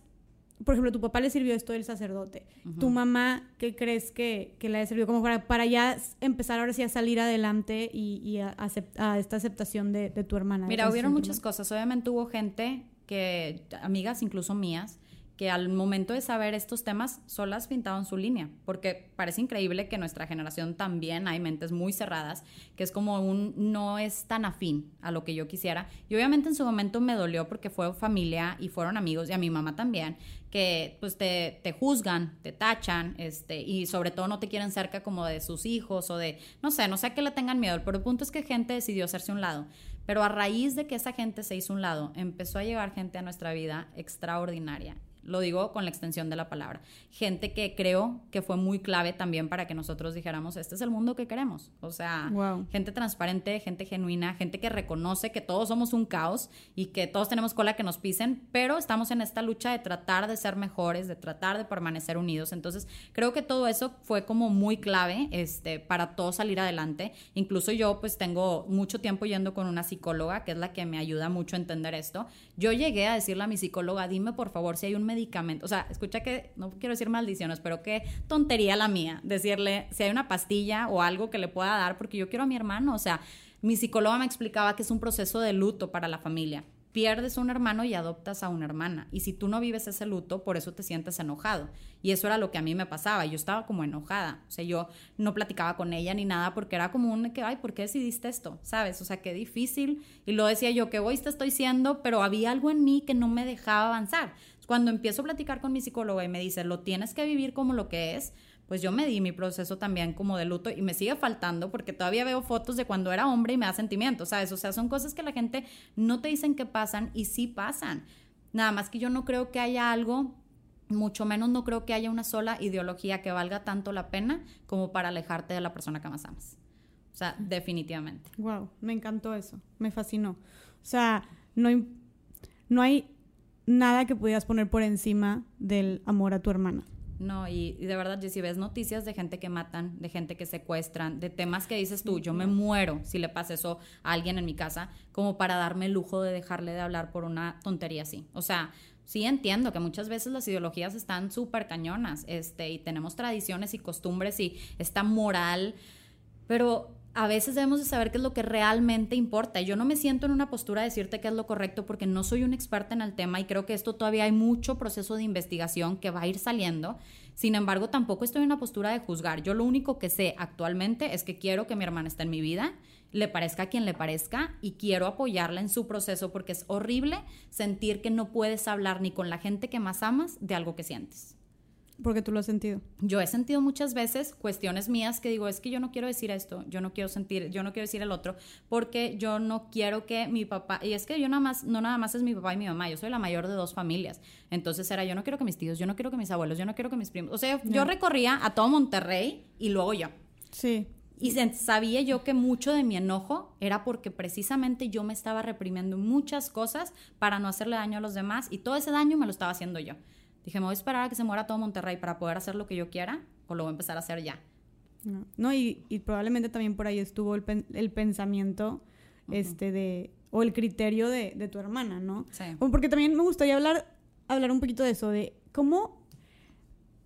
por ejemplo, tu papá le sirvió esto del sacerdote, tu mamá, ¿qué crees que, que le sirvió como para, para ya empezar ahora sí a salir adelante y, a, a, esta aceptación de, de tu hermana? Mira, hubieron muchas cosas. Obviamente hubo gente que, amigas incluso mías, que al momento de saber estos temas solas pintaban su línea, porque parece increíble que nuestra generación también hay mentes muy cerradas, que es como un no es tan afín a lo que yo quisiera. Y obviamente en su momento me dolió porque fue familia y fueron amigos y a mi mamá también, que pues te, te juzgan, te tachan, este, y sobre todo no te quieren cerca como de sus hijos o de, no sé, no sé a qué le tengan miedo, pero el punto es que gente decidió hacerse un lado. Pero a raíz de que esa gente se hizo un lado, empezó a llegar gente a nuestra vida extraordinaria lo digo con la extensión de la palabra. Gente que creo que fue muy clave también para que nosotros dijéramos, este es el mundo que queremos. O sea, gente transparente, gente genuina, gente que reconoce que todos somos un caos y que todos tenemos cola que nos pisen, pero estamos en esta lucha de tratar de ser mejores, de tratar de permanecer unidos. Entonces, creo que todo eso fue como muy clave este, para todos salir adelante. Incluso yo pues tengo mucho tiempo yendo con una psicóloga, que es la que me ayuda mucho a entender esto. Yo llegué a decirle a mi psicóloga, dime por favor si hay un medicamento. O sea, escucha que, no quiero decir maldiciones, pero qué tontería la mía decirle si hay una pastilla o algo que le pueda dar, porque yo quiero a mi hermano. O sea, mi psicóloga me explicaba que es un proceso de luto para la familia pierdes un hermano y adoptas a una hermana. Y si tú no vives ese luto, por eso te sientes enojado. Y eso era lo que a mí me pasaba. Yo estaba como enojada. O sea, yo no platicaba con ella ni nada porque era como un que, ay, ¿por qué decidiste esto? ¿Sabes? O sea, qué difícil. Y lo decía yo, qué te estoy siendo, pero había algo en mí que no me dejaba avanzar. Cuando empiezo a platicar con mi psicóloga y me dice, lo tienes que vivir como lo que es, pues yo me di mi proceso también como de luto y me sigue faltando porque todavía veo fotos de cuando era hombre y me da sentimientos, ¿sabes? O sea, son cosas que la gente no te dicen que pasan y sí pasan. Nada más que yo no creo que haya algo, mucho menos no creo que haya una sola ideología que valga tanto la pena como para alejarte de la persona que más amas. O sea, definitivamente. Wow, me encantó eso, me fascinó. O sea, no, no hay nada que pudieras poner por encima del amor a tu hermana. No, y, de verdad, si ves noticias de gente que matan, de gente que secuestran, de temas que dices tú, yo me muero si le pasa eso a alguien en mi casa, como para darme el lujo de dejarle de hablar por una tontería así. O sea, sí entiendo que muchas veces las ideologías están súper cañonas, este, y tenemos tradiciones y costumbres y esta moral, pero a veces debemos de saber qué es lo que realmente importa. Yo no me siento en una postura de decirte qué es lo correcto porque no soy una experta en el tema y creo que esto todavía hay mucho proceso de investigación que va a ir saliendo. Sin embargo, tampoco estoy en una postura de juzgar. Yo lo único que sé actualmente es que quiero que mi hermana esté en mi vida, le parezca quien le parezca y quiero apoyarla en su proceso porque es horrible sentir que no puedes hablar ni con la gente que más amas de algo que sientes. Porque tú lo has sentido. Yo he sentido muchas veces cuestiones mías que digo, es que yo no quiero decir esto, yo no quiero sentir, yo no quiero decir el otro, porque yo no quiero que mi papá, y es que yo nada más, no nada más es mi papá y mi mamá, yo soy la mayor de dos familias. Entonces era, yo no quiero que mis tíos, yo no quiero que mis abuelos, yo no quiero que mis primos. O sea, yo recorría a todo Monterrey y luego yo. Sí. Y sabía yo que mucho de mi enojo era porque precisamente yo me estaba reprimiendo muchas cosas para no hacerle daño a los demás y todo ese daño me lo estaba haciendo yo. Dije, me voy a esperar a que se muera todo Monterrey para poder hacer lo que yo quiera o lo voy a empezar a hacer ya. No, y, probablemente también por ahí estuvo el, pensamiento este de o el criterio de, tu hermana, ¿no? Sí. Porque también me gustaría hablar, hablar un poquito de eso, de cómo,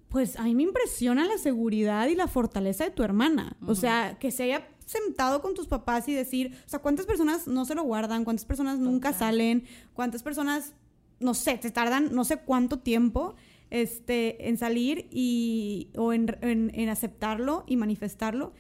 pues a mí me impresiona la seguridad y la fortaleza de tu hermana. O sea, que se haya sentado con tus papás y decir, o sea, ¿cuántas personas no se lo guardan? ¿Cuántas personas nunca salen? ¿Cuántas personas no sé, te tardan no sé cuánto tiempo este, en salir y, o en, en, aceptarlo y manifestarlo.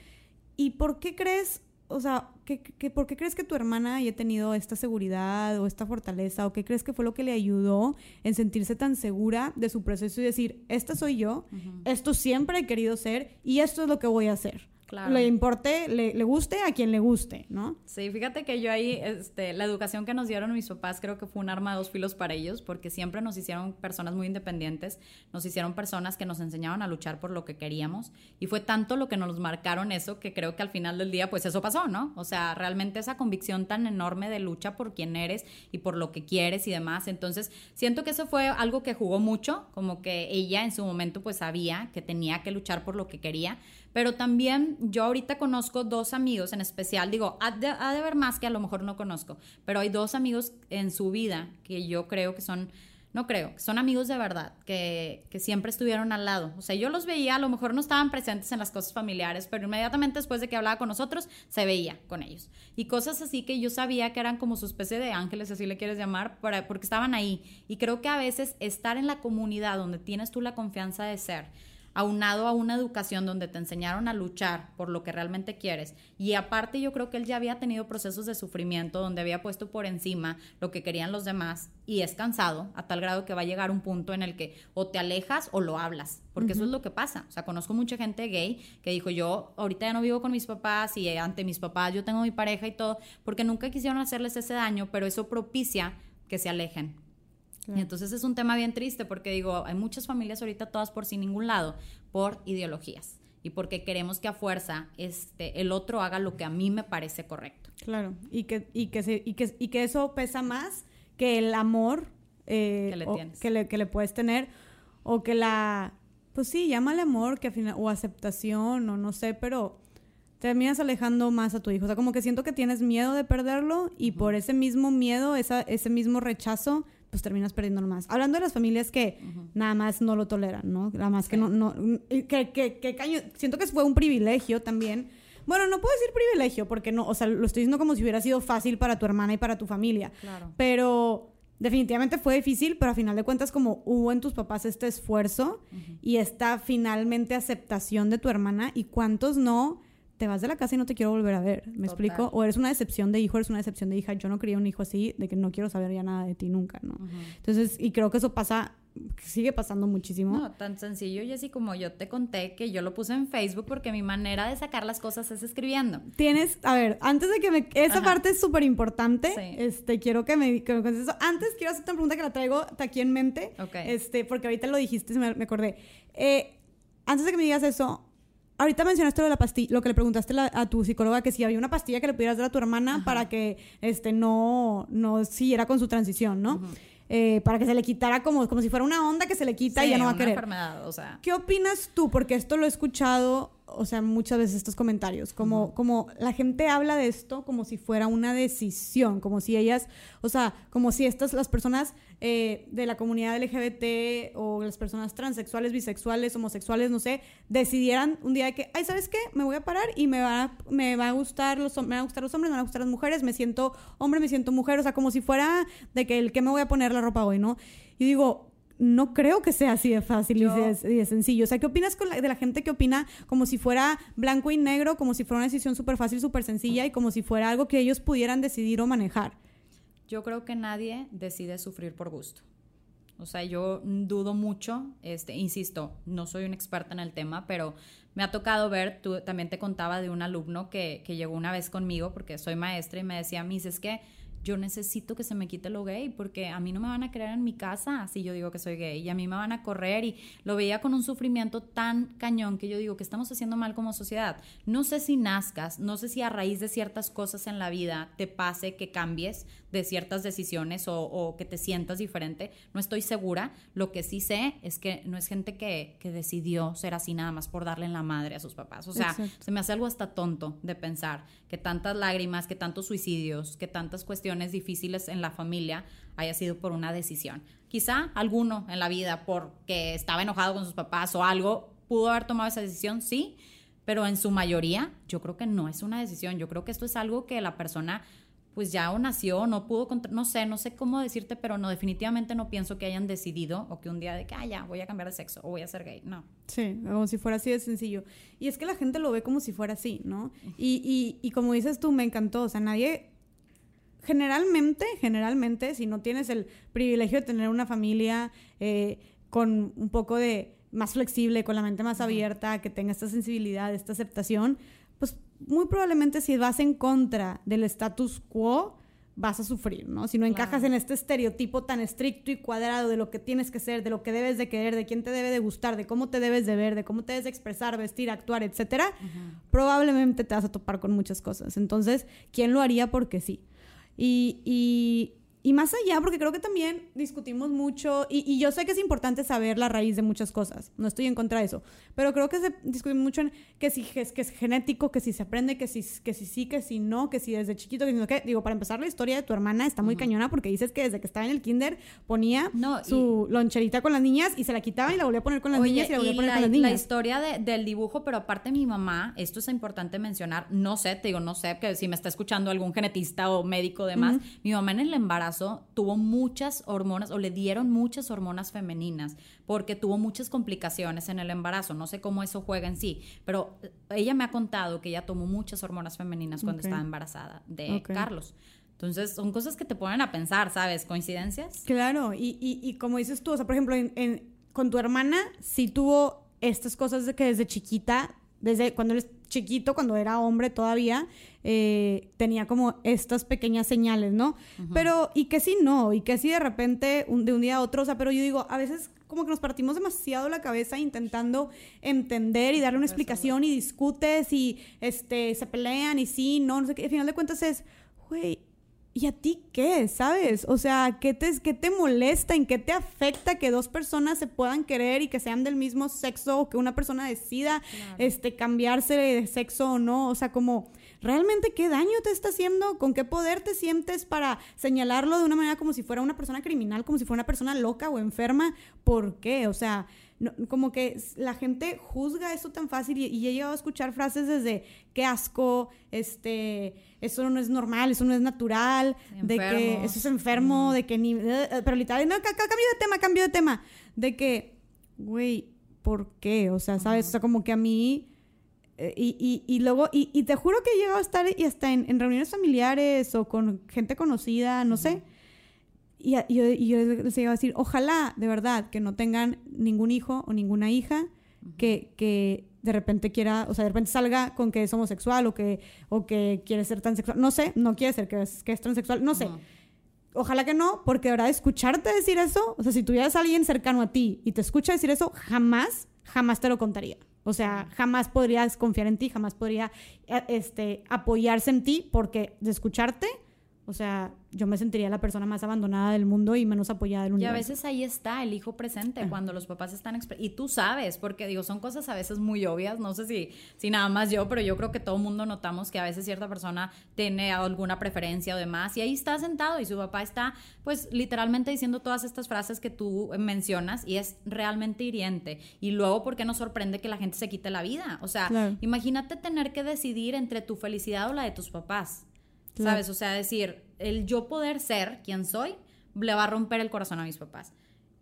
¿Y por qué crees, o sea, ¿qué, por qué crees que tu hermana haya tenido esta seguridad o esta fortaleza? ¿O qué crees que fue lo que le ayudó en sentirse tan segura de su proceso y decir, esta soy yo, esto siempre he querido ser y esto es lo que voy a hacer? Le importe, le, le, guste a quien le guste, ¿no? Sí, fíjate que yo ahí, este, la educación que nos dieron mis papás creo que fue un arma de dos filos para ellos, porque siempre nos hicieron personas muy independientes, nos hicieron personas que nos enseñaban a luchar por lo que queríamos, y fue tanto lo que nos marcaron eso que creo que al final del día, pues eso pasó, ¿no? O sea, realmente esa convicción tan enorme de lucha por quién eres y por lo que quieres y demás. Entonces, siento que eso fue algo que jugó mucho, como que ella en su momento pues sabía que tenía que luchar por lo que quería, pero también yo ahorita conozco dos amigos en especial, digo, ha de, haber más que a lo mejor no conozco, pero hay dos amigos en su vida que yo creo que son, no creo, son amigos de verdad, que, que siempre estuvieron al lado. O sea, yo los veía, a lo mejor no estaban presentes en las cosas familiares, pero inmediatamente después de que hablaba con nosotros, se veía con ellos. Y cosas así que yo sabía que eran como su especie de ángeles, así le quieres llamar, para, porque estaban ahí. Y creo que a veces estar en la comunidad donde tienes tú la confianza de ser, aunado a una educación donde te enseñaron a luchar por lo que realmente quieres. Y aparte yo creo que él ya había tenido procesos de sufrimiento donde había puesto por encima lo que querían los demás y es cansado a tal grado que va a llegar un punto en el que o te alejas o lo hablas, porque eso es lo que pasa. O sea, conozco mucha gente gay que dijo, yo ahorita ya no vivo con mis papás y ante mis papás yo tengo mi pareja y todo, porque nunca quisieron hacerles ese daño, pero eso propicia que se alejen y entonces es un tema bien triste porque digo, hay muchas familias ahorita todas por sin ningún lado, por ideologías y porque queremos que a fuerza este, el otro haga lo que a mí me parece correcto. Claro, y que, y que, se, y que, y que eso pesa más que el amor eh, que, le tienes. que, le, que le puedes tener o que la, pues sí, llámale amor que al final, o aceptación o no sé, pero terminas alejando más a tu hijo. O sea, como que siento que tienes miedo de perderlo y por ese mismo miedo, esa, ese mismo rechazo, pues terminas perdiendo más. Hablando de las familias que nada más no lo toleran, ¿no? Nada más que no, no, que, que, que caño, siento que fue un privilegio también. Bueno, no puedo decir privilegio porque no, o sea, lo estoy diciendo como si hubiera sido fácil para tu hermana y para tu familia. Claro. Pero definitivamente fue difícil, pero a final de cuentas como hubo en tus papás este esfuerzo y esta finalmente aceptación de tu hermana y cuántos no te vas de la casa y no te quiero volver a ver, ¿me Total. explico? O eres una decepción de hijo, eres una decepción de hija. Yo no quería un hijo así, de que no quiero saber ya nada de ti nunca, ¿no? Entonces, y creo que eso pasa, sigue pasando muchísimo. No, tan sencillo, Jessy, como yo te conté que yo lo puse en Facebook porque mi manera de sacar las cosas es escribiendo. Tienes, a ver, antes de que me... Esa Ajá. parte es súper importante. Sí. Este, quiero que me, que me eso. Antes quiero hacerte una pregunta que la traigo aquí en mente. Ok. Este, porque ahorita lo dijiste, me, me acordé. Eh, antes de que me digas eso, ahorita mencionaste lo de la pastilla, lo que le preguntaste la- a tu psicóloga, que si había una pastilla que le pudieras dar a tu hermana para que este, no, no siguiera con su transición, ¿no? Eh, para que se le quitara como, como si fuera una onda que se le quita y ya no va a querer. enfermedad, o sea. ¿Qué opinas tú? Porque esto lo he escuchado, o sea, muchas veces estos comentarios, como, como la gente habla de esto como si fuera una decisión, como si ellas, o sea, como si estas, las personas eh, de la comunidad LGBT o las personas transexuales, bisexuales, homosexuales, no sé, decidieran un día de que, ay, ¿sabes qué? Me voy a parar y me va a, me va a gustar los, me van a gustar los hombres, me van a gustar las mujeres, me siento hombre, me siento mujer, o sea, como si fuera de que el que me voy a poner la ropa hoy, ¿no? Y digo, no creo que sea así de fácil y de, y de sencillo. O sea, ¿qué opinas con la- de la gente que opina como si fuera blanco y negro, como si fuera una decisión súper fácil, súper sencilla y como si fuera algo que ellos pudieran decidir o manejar? Yo creo que nadie decide sufrir por gusto. O sea, yo dudo mucho, este, insisto, no soy una experta en el tema, pero me ha tocado ver, tú también te contaba de un alumno que, que llegó una vez conmigo, porque soy maestra, y me decía, Miss, es que yo necesito que se me quite lo gay, porque a mí no me van a creer en mi casa si yo digo que soy gay, y a mí me van a correr, y lo veía con un sufrimiento tan cañón que yo digo que estamos haciendo mal como sociedad. No sé si nazcas, no sé si a raíz de ciertas cosas en la vida te pase que cambies de ciertas decisiones o, o que te sientas diferente, no estoy segura. Lo que sí sé es que no es gente que, que decidió ser así nada más por darle en la madre a sus papás. O sea, Exacto. se me hace algo hasta tonto de pensar que tantas lágrimas, que tantos suicidios, que tantas cuestiones difíciles en la familia haya sido por una decisión. Quizá alguno en la vida porque estaba enojado con sus papás o algo pudo haber tomado esa decisión, sí, pero en su mayoría yo creo que no es una decisión. Yo creo que esto es algo que la persona pues ya o nació, no pudo, no sé, no sé cómo decirte, pero no, definitivamente no pienso que hayan decidido o que un día de que, ah, ya, voy a cambiar de sexo o voy a ser gay. No. Sí, como si fuera así de sencillo. Y es que la gente lo ve como si fuera así, ¿no? Y, y, y como dices tú, me encantó. O sea, nadie. Generalmente, generalmente, si no tienes el privilegio de tener una familia eh, con un poco de más flexible, con la mente más abierta, que tenga esta sensibilidad, esta aceptación, pues muy probablemente si vas en contra del status quo, vas a sufrir, ¿no? Si no encajas Claro. en este estereotipo tan estricto y cuadrado de lo que tienes que ser, de lo que debes de querer, de quién te debe de gustar, de cómo te debes de ver, de cómo te debes de expresar, vestir, actuar, etcétera, probablemente te vas a topar con muchas cosas. Entonces, ¿quién lo haría? Porque sí. Y, y, y más allá, porque creo que también discutimos mucho, y, y yo sé que es importante saber la raíz de muchas cosas, no estoy en contra de eso, pero creo que se discute mucho en que si es, que es genético, que si se aprende, que si, que si sí, que si no, que si desde chiquito, que si no, que digo, para empezar la historia de tu hermana está muy cañona porque dices que desde que estaba en el kinder ponía No, y- su loncherita con las niñas y se la quitaba y la volvía a poner con las Oye, niñas y la volvía a y poner la, con las la niñas. historia de- del dibujo, pero aparte mi mamá, esto es importante mencionar, no sé, te digo, no sé, que si me está escuchando algún genetista o médico demás, mi mamá en el embarazo tuvo muchas hormonas o le dieron muchas hormonas femeninas porque tuvo muchas complicaciones en el embarazo, no sé cómo eso juega en sí, pero eh, ella me ha contado que ella tomó muchas hormonas femeninas cuando Ok. estaba embarazada de. Carlos. Entonces, son cosas que te ponen a pensar, ¿sabes? ¿Coincidencias? Claro, y, y, y como dices tú, o sea, por ejemplo, en- en- con tu hermana sí tuvo estas cosas de que desde chiquita, desde cuando él es chiquito, cuando era hombre todavía, eh, tenía como estas pequeñas señales, ¿no? Pero, y que sí no, y que sí de repente, un- de un día a otro, o sea, pero yo digo, a veces como que nos partimos demasiado la cabeza intentando entender y darle una explicación y discutes y este, se pelean y sí, no, no sé qué, al final de cuentas es, güey, ¿Y a ti qué? ¿Sabes? O sea, ¿qué te, ¿qué te molesta? ¿En qué te afecta que dos personas se puedan querer y que sean del mismo sexo o que una persona decida este, cambiarse de sexo o no? O sea, como realmente qué daño te está haciendo, con qué poder te sientes para señalarlo de una manera como si fuera una persona criminal, como si fuera una persona loca o enferma, ¿por qué? O sea, como que la gente juzga eso tan fácil y, he llegado a escuchar frases desde qué asco, este, eso no es normal, eso no es natural, de que eso es enfermo, de que ni, eh, eh, pero literal, no, cambio de tema, cambio de tema, de que, güey, ¿por qué? O sea, ¿sabes? O sea, como que a mí... Eh, y, y, luego, y, te juro que he llegado a estar y hasta en, reuniones familiares o con gente conocida, no sé, y, yo, les iba a decir, ojalá, de verdad, que no tengan ningún hijo o ninguna hija que, que de repente quiera, o sea, de repente salga con que es homosexual o que, o que quiere ser transexual. No sé, no quiere ser que es, que es transexual, no sé. Ojalá que no, porque de verdad escucharte decir eso, o sea, si tuvieras a alguien cercano a ti y te escucha decir eso, jamás, jamás te lo contaría. O sea, jamás podrías confiar en ti, jamás podría eh, este, apoyarse en ti, porque de escucharte o sea, yo me sentiría la persona más abandonada del mundo y menos apoyada del universo. Y a veces ahí está el hijo presente, cuando los papás están... Y tú sabes, porque digo, son cosas a veces muy obvias, no sé si, si nada más yo, pero yo creo que todo el mundo notamos que a veces cierta persona tiene alguna preferencia o demás, y ahí está sentado y su papá está, pues, literalmente diciendo todas estas frases que tú mencionas, y es realmente hiriente. Y luego, ¿por qué nos sorprende que la gente se quite la vida? O sea, imagínate tener que decidir entre tu felicidad o la de tus papás. ¿Sabes? O sea, decir, el yo poder ser quien soy le va a romper el corazón a mis papás.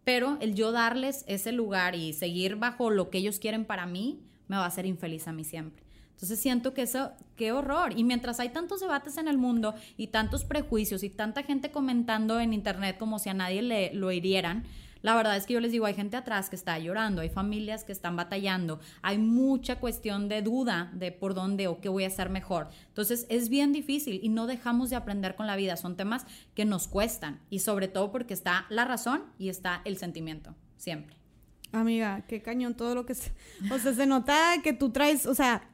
Pero el yo darles ese lugar y seguir bajo lo que ellos quieren para mí, me va a hacer infeliz a mí siempre. Entonces siento que eso, qué horror. Y mientras hay tantos debates en el mundo y tantos prejuicios y tanta gente comentando en internet como si a nadie le lo hirieran, la verdad es que yo les digo, hay gente atrás que está llorando, hay familias que están batallando, hay mucha cuestión de duda de por dónde o qué voy a hacer mejor. Entonces es bien difícil y no dejamos de aprender con la vida. Son temas que nos cuestan y sobre todo porque está la razón y está el sentimiento, siempre. Amiga, qué cañón todo lo que... Se, o sea, se nota que tú traes, o sea,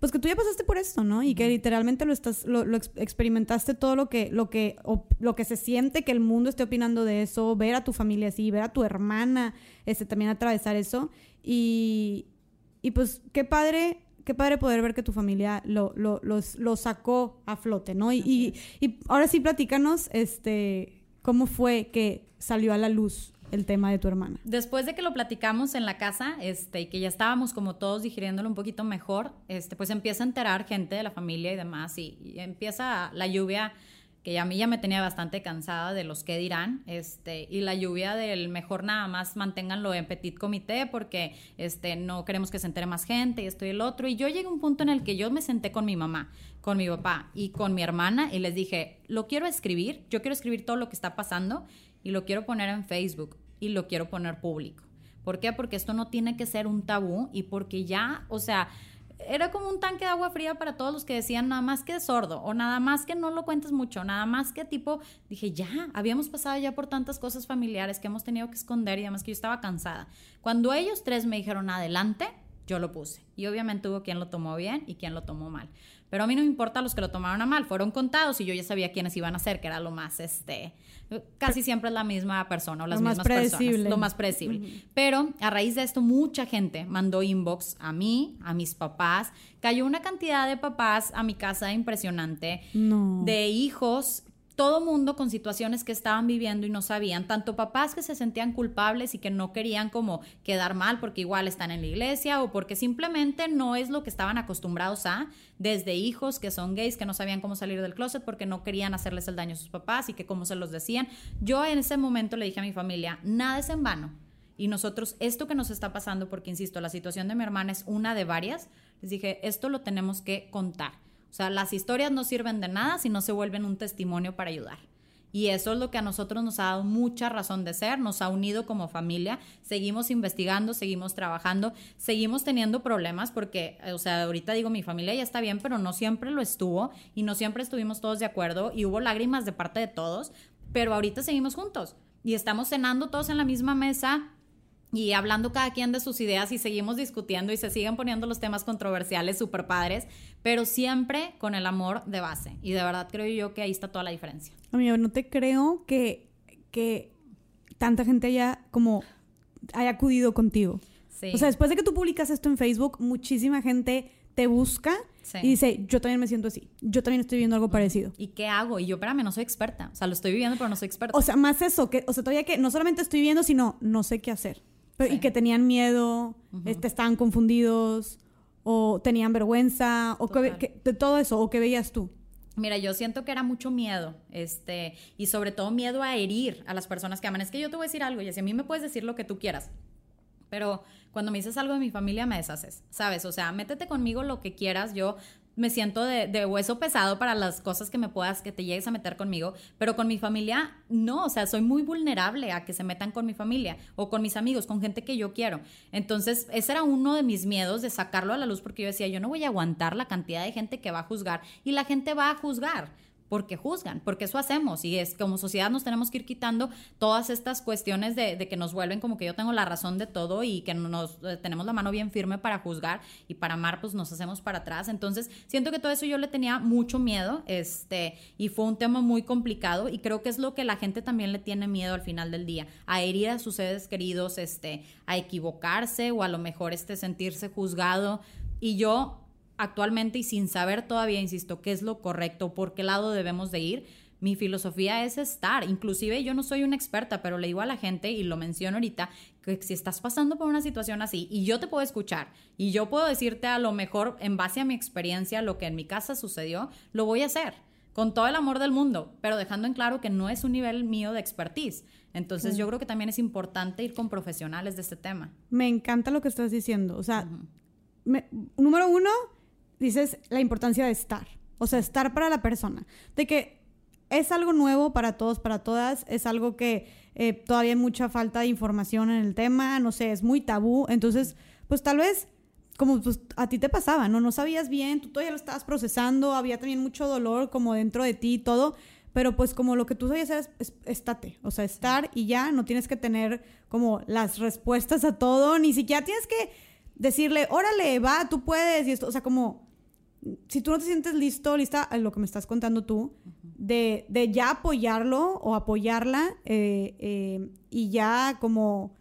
pues que tú ya pasaste por esto, ¿no? Y que literalmente lo estás, lo, experimentaste todo lo que, lo que, lo que se siente que el mundo esté opinando de eso, ver a tu familia así, ver a tu hermana, este, también atravesar eso. Y, y pues qué padre, qué padre poder ver que tu familia lo, lo, lo sacó a flote, ¿no? Y, y, ahora sí, platícanos, este, cómo fue que salió a la luz el tema de tu hermana. Después de que lo platicamos en la casa, este, y que ya estábamos como todos digiriéndolo un poquito mejor, este, pues empieza a enterar gente de la familia y demás, y, empieza la lluvia que a mí ya me tenía bastante cansada de los que dirán, este, y la lluvia del mejor nada más manténganlo en petit comité porque este, no queremos que se entere más gente y esto y el otro. Y yo llegué a un punto en el que yo me senté con mi mamá, con mi papá y con mi hermana y les dije, lo quiero escribir, yo quiero escribir todo lo que está pasando y lo quiero poner en Facebook y lo quiero poner público. ¿Por qué? Porque esto no tiene que ser un tabú y porque ya, o sea, era como un tanque de agua fría para todos los que decían nada más que sordo o nada más que no lo cuentes mucho, nada más que tipo, dije, ya, habíamos pasado ya por tantas cosas familiares que hemos tenido que esconder y además que yo estaba cansada. Cuando ellos tres me dijeron adelante, yo lo puse. Y obviamente hubo quien lo tomó bien y quien lo tomó mal. Pero a mí no me importa los que lo tomaron a mal, fueron contados y yo ya sabía quiénes iban a ser, que era lo más, este, casi siempre es la misma persona o las mismas personas, lo más predecible. Pero a raíz de esto, mucha gente mandó inbox a mí, a mis papás, cayó una cantidad de papás a mi casa impresionante, de hijos todo mundo con situaciones que estaban viviendo y no sabían, tanto papás que se sentían culpables y que no querían como quedar mal porque igual están en la iglesia o porque simplemente no es lo que estaban acostumbrados a, desde hijos que son gays que no sabían cómo salir del closet porque no querían hacerles el daño a sus papás y que como se los decían. Yo en ese momento le dije a mi familia, nada es en vano. Y nosotros, esto que nos está pasando, porque insisto, la situación de mi hermana es una de varias, les dije, esto lo tenemos que contar o sea, las historias no sirven de nada si no se vuelven un testimonio para ayudar. Y eso es lo que a nosotros nos ha dado mucha razón de ser, nos ha unido como familia, seguimos investigando, seguimos trabajando, seguimos teniendo problemas porque, o sea, ahorita digo, mi familia ya está bien, pero no siempre lo estuvo y no siempre estuvimos todos de acuerdo y hubo lágrimas de parte de todos, pero ahorita seguimos juntos y estamos cenando todos en la misma mesa, y hablando cada quien de sus ideas y seguimos discutiendo y se siguen poniendo los temas controversiales súper padres, pero siempre con el amor de base. Y de verdad creo yo que ahí está toda la diferencia. Amigo, no te creo que, que tanta gente haya como haya acudido contigo. Sí. O sea, después de que tú publicas esto en Facebook, muchísima gente te busca Sí. y dice, yo también me siento así, yo también estoy viviendo algo parecido. ¿Y qué hago? Y yo, espérame, no soy experta. O sea, lo estoy viviendo, pero no soy experta. O sea, más eso, que, o sea, todavía que no solamente estoy viendo, sino no sé qué hacer. Pero- Sí. Y que tenían miedo, este, estaban confundidos, o tenían vergüenza, o que, que- de todo eso, o que veías tú. Mira, yo siento que era mucho miedo, este, y sobre todo miedo a herir a las personas que aman. Es que yo te voy a decir algo, y así a mí me puedes decir lo que tú quieras, pero cuando me dices algo de mi familia me deshaces, ¿sabes? O sea, métete conmigo lo que quieras, yo me siento de, hueso pesado para las cosas que me puedas, que te llegues a meter conmigo, pero con mi familia no, o sea, soy muy vulnerable a que se metan con mi familia o con mis amigos, con gente que yo quiero. Entonces, ese era uno de mis miedos de sacarlo a la luz porque yo decía, yo no voy a aguantar la cantidad de gente que va a juzgar y la gente va a juzgar porque juzgan, porque eso hacemos y es como sociedad nos tenemos que ir quitando todas estas cuestiones de, que nos vuelven como que yo tengo la razón de todo y que nos eh, tenemos la mano bien firme para juzgar y para amar pues nos hacemos para atrás. Entonces siento que todo eso yo le tenía mucho miedo este y fue un tema muy complicado y creo que es lo que la gente también le tiene miedo al final del día, a herir a sus seres queridos, este, a equivocarse o a lo mejor este sentirse juzgado y yo actualmente y sin saber todavía, insisto, qué es lo correcto, por qué lado debemos de ir, mi filosofía es estar. Inclusive yo no soy una experta, pero le digo a la gente y lo menciono ahorita, que si estás pasando por una situación así y yo te puedo escuchar y yo puedo decirte a lo mejor en base a mi experiencia lo que en mi casa sucedió, lo voy a hacer con todo el amor del mundo, pero dejando en claro que no es un nivel mío de expertise. Entonces yo creo que también es importante ir con profesionales de este tema. Me encanta lo que estás diciendo. O sea, me- número uno, dices la importancia de estar. O sea, estar para la persona. De que es algo nuevo para todos, para todas. Es algo que eh, todavía hay mucha falta de información en el tema. No sé, es muy tabú. Entonces, pues tal vez, como pues, a ti te pasaba, ¿no? No sabías bien, tú todavía lo estabas procesando. Había también mucho dolor como dentro de ti y todo. Pero pues como lo que tú sabías era es- es- estate, o sea, estar y ya no tienes que tener como las respuestas a todo, ni siquiera tienes que decirle, órale, va, tú puedes, y esto, o sea, como, si tú no te sientes listo, lista a lo que me estás contando tú, de, de ya apoyarlo o apoyarla eh, eh, y ya como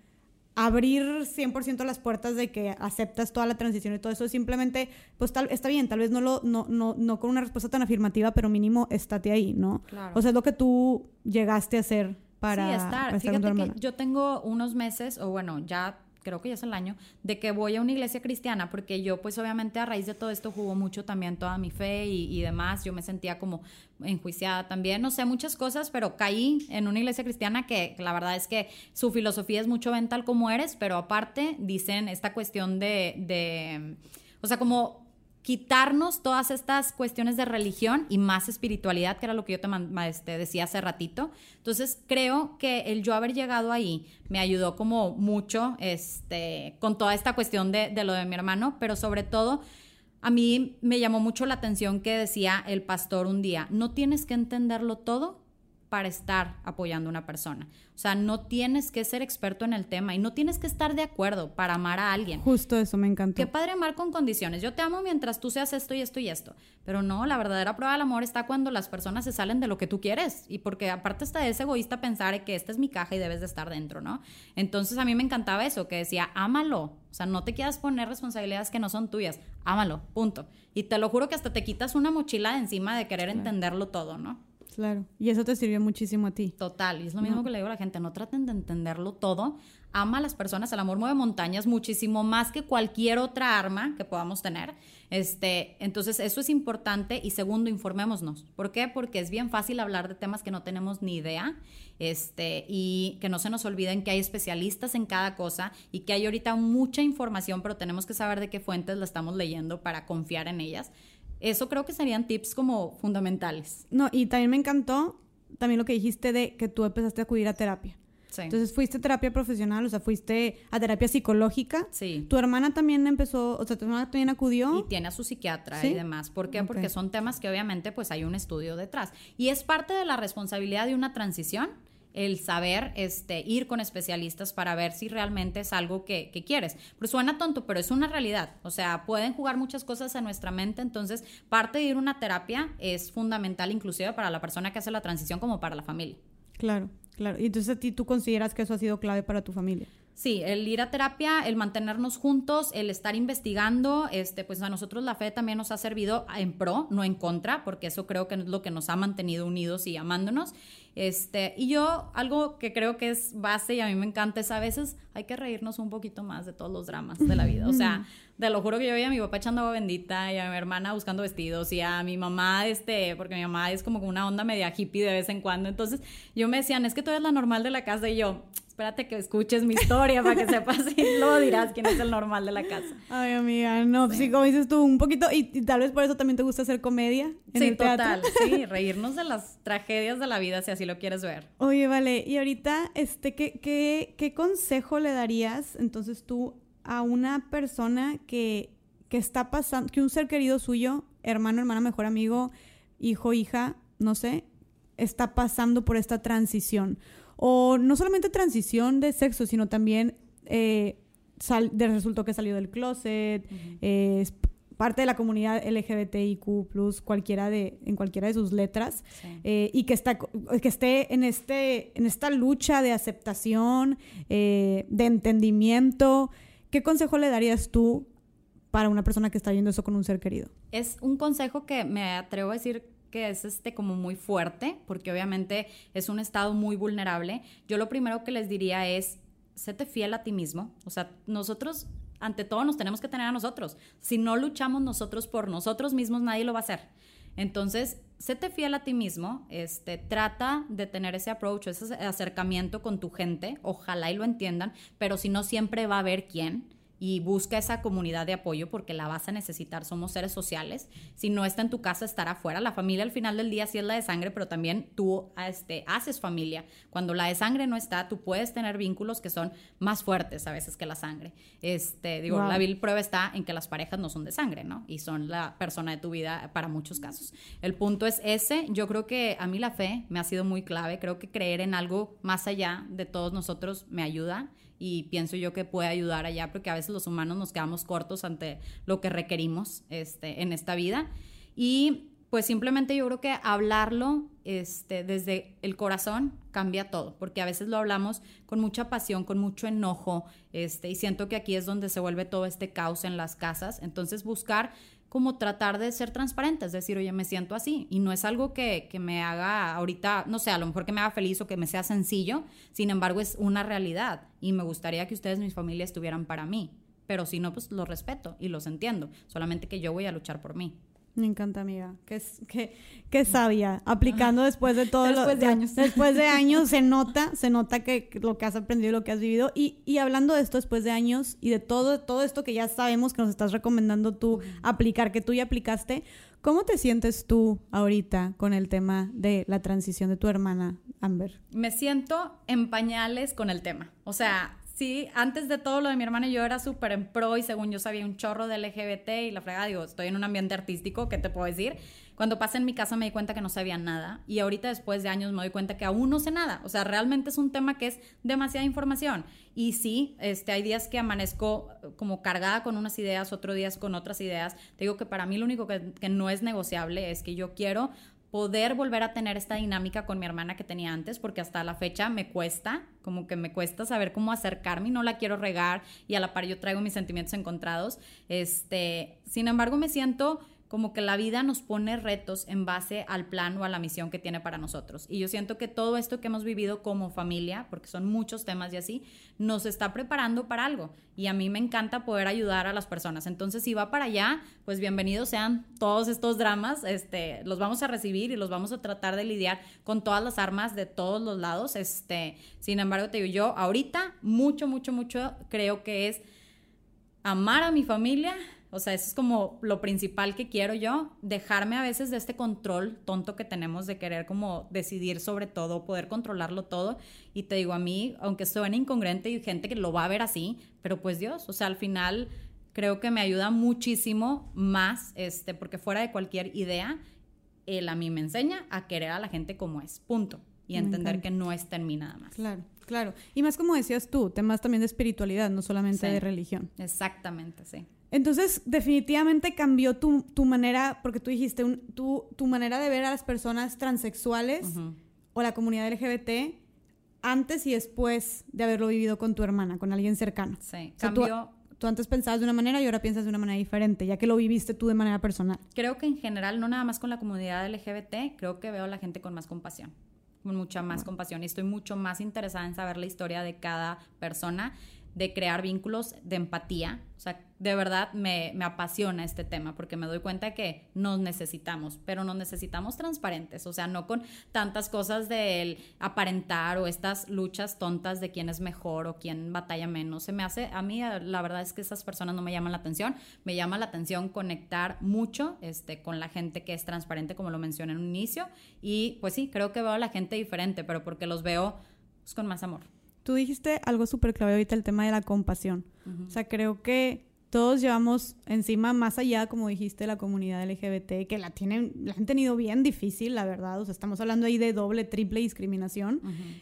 abrir 100% las puertas de que aceptas toda la transición y todo eso, simplemente, pues tal, está bien, tal vez no, lo, no, no, no con una respuesta tan afirmativa, pero mínimo estate ahí, ¿no? Claro. O sea, es lo que tú llegaste a hacer para, sí, estar. para estar Fíjate que yo tengo unos meses, o bueno, ya creo que ya es el año, de que voy a una iglesia cristiana, porque yo pues obviamente a raíz de todo esto jugó mucho también toda mi fe y, demás, yo me sentía como enjuiciada también, no sé, muchas cosas, pero caí en una iglesia cristiana que la verdad es que su filosofía es mucho ven tal como eres, pero aparte dicen esta cuestión de, de o sea, como quitarnos todas estas cuestiones de religión y más espiritualidad, que era lo que yo te este, decía hace ratito. Entonces, creo que el yo haber llegado ahí me ayudó como mucho este, con toda esta cuestión de, de lo de mi hermano, pero sobre todo, a mí me llamó mucho la atención que decía el pastor un día, no tienes que entenderlo todo para estar apoyando a una persona. O sea, no tienes que ser experto en el tema y no tienes que estar de acuerdo para amar a alguien. Justo eso, me encantó. Qué padre amar con condiciones. Yo te amo mientras tú seas esto y esto y esto. Pero no, la verdadera prueba del amor está cuando las personas se salen de lo que tú quieres. Y porque aparte está es egoísta pensar que esta es mi caja y debes de estar dentro, ¿no? Entonces a mí me encantaba eso, que decía, ámalo. O sea, no te quieras poner responsabilidades que no son tuyas. Ámalo, punto. Y te lo juro que hasta te quitas una mochila de encima de querer entenderlo todo, ¿no? Claro. Y eso te sirvió muchísimo a ti. Total, y es lo mismo que le digo a la gente, no traten de entenderlo todo, ama a las personas, el amor mueve montañas muchísimo más que cualquier otra arma que podamos tener. Este, entonces eso es importante y segundo, informémonos. ¿Por qué? Porque es bien fácil hablar de temas que no tenemos ni idea. Este, y que no se nos olviden que hay especialistas en cada cosa y que hay ahorita mucha información, pero tenemos que saber de qué fuentes la estamos leyendo para confiar en ellas. Eso creo que serían tips como fundamentales. No, y también me encantó también lo que dijiste de que tú empezaste a acudir a terapia. Sí. Entonces fuiste a terapia profesional, o sea, fuiste a terapia psicológica. sí. Tu hermana también empezó, o sea, tu hermana también acudió. y tiene a su psiquiatra ¿Sí? y demás. ¿Por qué? Ok. Porque son temas que obviamente pues hay un estudio detrás. Y es parte de la responsabilidad de una transición el saber este, ir con especialistas para ver si realmente es algo que, que quieres. Pero suena tonto, pero es una realidad. O sea, pueden jugar muchas cosas en nuestra mente, entonces parte de ir a una terapia es fundamental inclusive para la persona que hace la transición como para la familia. Claro, claro. Y entonces a ti tú consideras que eso ha sido clave para tu familia. Sí, el ir a terapia, el mantenernos juntos, el estar investigando, este, pues a nosotros la fe también nos ha servido en pro, no en contra, porque eso creo que es lo que nos ha mantenido unidos y amándonos. Este, y yo, algo que creo que es base y a mí me encanta es a veces hay que reírnos un poquito más de todos los dramas de la vida. O sea, te lo juro que yo veía a mi papá echando agua bendita y a mi hermana buscando vestidos y a mi mamá, este, porque mi mamá es como una onda media hippie de vez en cuando. Entonces yo me decían, es que tú eres la normal de la casa y yo, espérate que escuches mi historia para que [laughs] sepas y luego dirás quién es el normal de la casa. Ay, amiga, no, sí, como dices tú, un poquito, y, tal vez por eso también te gusta hacer comedia. En sí, total, sí, [laughs] reírnos de las tragedias de la vida si así lo quieres ver. Oye, vale, y ahorita, este, ¿qué, qué, qué consejo le darías entonces tú a una persona que, que está pasando, que un ser querido suyo, hermano, hermana, mejor amigo, hijo, hija, no sé, está pasando por esta transición? O no solamente transición de sexo, sino también eh, de resultó que salió del closet, es parte de la comunidad LGBTIQ, cualquiera de, en cualquiera de sus letras, eh, y que, está, que esté en, este, en esta lucha de aceptación, eh, de entendimiento. ¿Qué consejo le darías tú para una persona que está viendo eso con un ser querido? Es un consejo que me atrevo a decir que es este como muy fuerte, porque obviamente es un estado muy vulnerable. Yo lo primero que les diría es, séte fiel a ti mismo. O sea, nosotros ante todo nos tenemos que tener a nosotros. Si no luchamos nosotros por nosotros mismos, nadie lo va a hacer. Entonces, séte fiel a ti mismo, este, trata de tener ese approach, ese acercamiento con tu gente, ojalá y lo entiendan, pero si no siempre va a haber quién y busca esa comunidad de apoyo porque la vas a necesitar, somos seres sociales. Si no está en tu casa, estará afuera. La familia al final del día sí es la de sangre, pero también tú este, haces familia. Cuando la de sangre no está, tú puedes tener vínculos que son más fuertes a veces que la sangre. Este, digo, la vil prueba está en que las parejas no son de sangre, ¿no? Y son la persona de tu vida para muchos casos. El punto es ese. Yo creo que a mí la fe me ha sido muy clave. Creo que creer en algo más allá de todos nosotros me ayuda y pienso yo que puede ayudar allá porque a veces los humanos nos quedamos cortos ante lo que requerimos este, en esta vida. Y pues simplemente yo creo que hablarlo este, desde el corazón cambia todo, porque a veces lo hablamos con mucha pasión, con mucho enojo, este, y siento que aquí es donde se vuelve todo este caos en las casas. Entonces buscar como tratar de ser transparente, es decir, oye, me siento así. Y no es algo que, que, me haga ahorita, no sé, a lo mejor que me haga feliz o que me sea sencillo, sin embargo es una realidad y me gustaría que ustedes, mis familias, estuvieran para mí. Pero si no, pues los respeto y los entiendo, solamente que yo voy a luchar por mí. Me encanta, amiga. Qué, qué, qué sabia. Aplicando después de todo Después de años. Después de [laughs] años se nota, se nota que lo que has aprendido y lo que has vivido. Y, y hablando de esto después de años y de todo, todo esto que ya sabemos que nos estás recomendando tú aplicar, que tú ya aplicaste, ¿cómo te sientes tú ahorita con el tema de la transición de tu hermana, Amber? Me siento en pañales con el tema. O sea, sí, antes de todo lo de mi hermana yo era súper en pro y según yo sabía un chorro de LGBT y la fregada, digo, estoy en un ambiente artístico, ¿qué te puedo decir? Cuando pasé en mi casa me di cuenta que no sabía nada y ahorita después de años me doy cuenta que aún no sé nada. O sea, realmente es un tema que es demasiada información. Y sí, este, hay días que amanezco como cargada con unas ideas, otros días con otras ideas. Te digo que para mí lo único que no es negociable es que yo quiero poder volver a tener esta dinámica con mi hermana que tenía antes, porque hasta la fecha me cuesta, como que me cuesta saber cómo acercarme y no la quiero regar y a la par yo traigo mis sentimientos encontrados. Este, sin embargo, me siento como que la vida nos pone retos en base al plan o a la misión que tiene para nosotros. Y yo siento que todo esto que hemos vivido como familia, porque son muchos temas y así, nos está preparando para algo. Y a mí me encanta poder ayudar a las personas. Entonces, si va para allá, pues bienvenidos sean todos estos dramas. Este, los vamos a recibir y los vamos a tratar de lidiar con todas las armas de todos los lados. Este, sin embargo, te digo, yo ahorita mucho, mucho, mucho creo que es amar a mi familia, o sea, eso es como lo principal que quiero yo, dejarme a veces de este control tonto que tenemos de querer como decidir sobre todo, poder controlarlo todo. Y te digo, a mí, aunque suene incongruente y gente que lo va a ver así, pero pues Dios, o sea, al final creo que me ayuda muchísimo más, este, porque fuera de cualquier idea, él a mí me enseña a querer a la gente como es, punto. Y entender que no está en mí nada más. Claro, claro. Y más como decías tú, temas también de espiritualidad, no solamente de religión. Exactamente, sí. Entonces, definitivamente cambió tu, tu manera, porque tú dijiste, tu, tu, manera de ver a las personas transexuales o la comunidad LGBT antes y después de haberlo vivido con tu hermana, con alguien cercano. Sí, O sea, tú- cambió. Tú antes pensabas de una manera y ahora piensas de una manera diferente, ya que lo viviste tú de manera personal. Creo que en general, no nada más con la comunidad LGBT, creo que veo a la gente con más compasión, con mucha más compasión y estoy mucho más interesada en saber la historia de cada persona, de crear vínculos de empatía. O sea, de verdad me, me apasiona este tema porque me doy cuenta que nos necesitamos, pero nos necesitamos transparentes, o sea, no con tantas cosas del aparentar o estas luchas tontas de quién es mejor o quién batalla menos. Se me hace, a mí la verdad es que esas personas no me llaman la atención, me llama la atención conectar mucho este, con la gente que es transparente, como lo mencioné en un inicio, y pues sí, creo que veo a la gente diferente, pero porque los veo pues, con más amor. Tú dijiste algo súper clave ahorita, el tema de la compasión. O sea, creo que todos llevamos encima, más allá, como dijiste, la comunidad LGBT, que la tienen, la han tenido bien difícil, la verdad. O sea, estamos hablando ahí de doble, triple discriminación.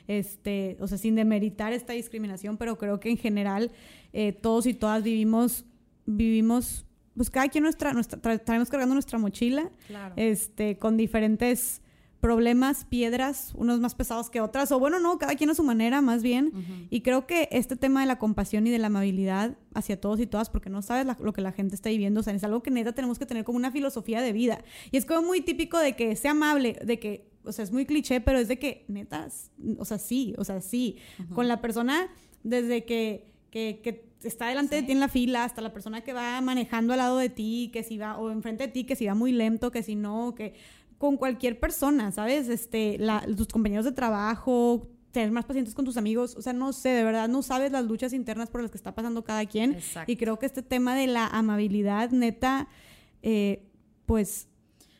Este, o sea, sin demeritar esta discriminación, pero creo que en general eh, todos y todas vivimos, vivimos, pues cada quien nuestra, nuestra, tra- traemos cargando nuestra mochila, Claro. este, con diferentes problemas, piedras, unos más pesados que otras, o bueno, no, cada quien a su manera, más bien. Y creo que este tema de la compasión y de la amabilidad hacia todos y todas, porque no sabes la- lo que la gente está viviendo, o sea, es algo que neta tenemos que tener como una filosofía de vida. Y es como muy típico de que sea amable, de que, o sea, es muy cliché, pero es de que neta, o sea, sí, o sea, sí, con la persona desde que, que, que está delante de ti en la fila hasta la persona que va manejando al lado de ti, que si va, o enfrente de ti, que si va muy lento, que si no, que con cualquier persona, ¿sabes? Este, la- tus compañeros de trabajo, tener más pacientes con tus amigos, o sea, no sé, de verdad no sabes las luchas internas por las que está pasando cada quien. Exacto. Y creo que este tema de la amabilidad, neta, eh, pues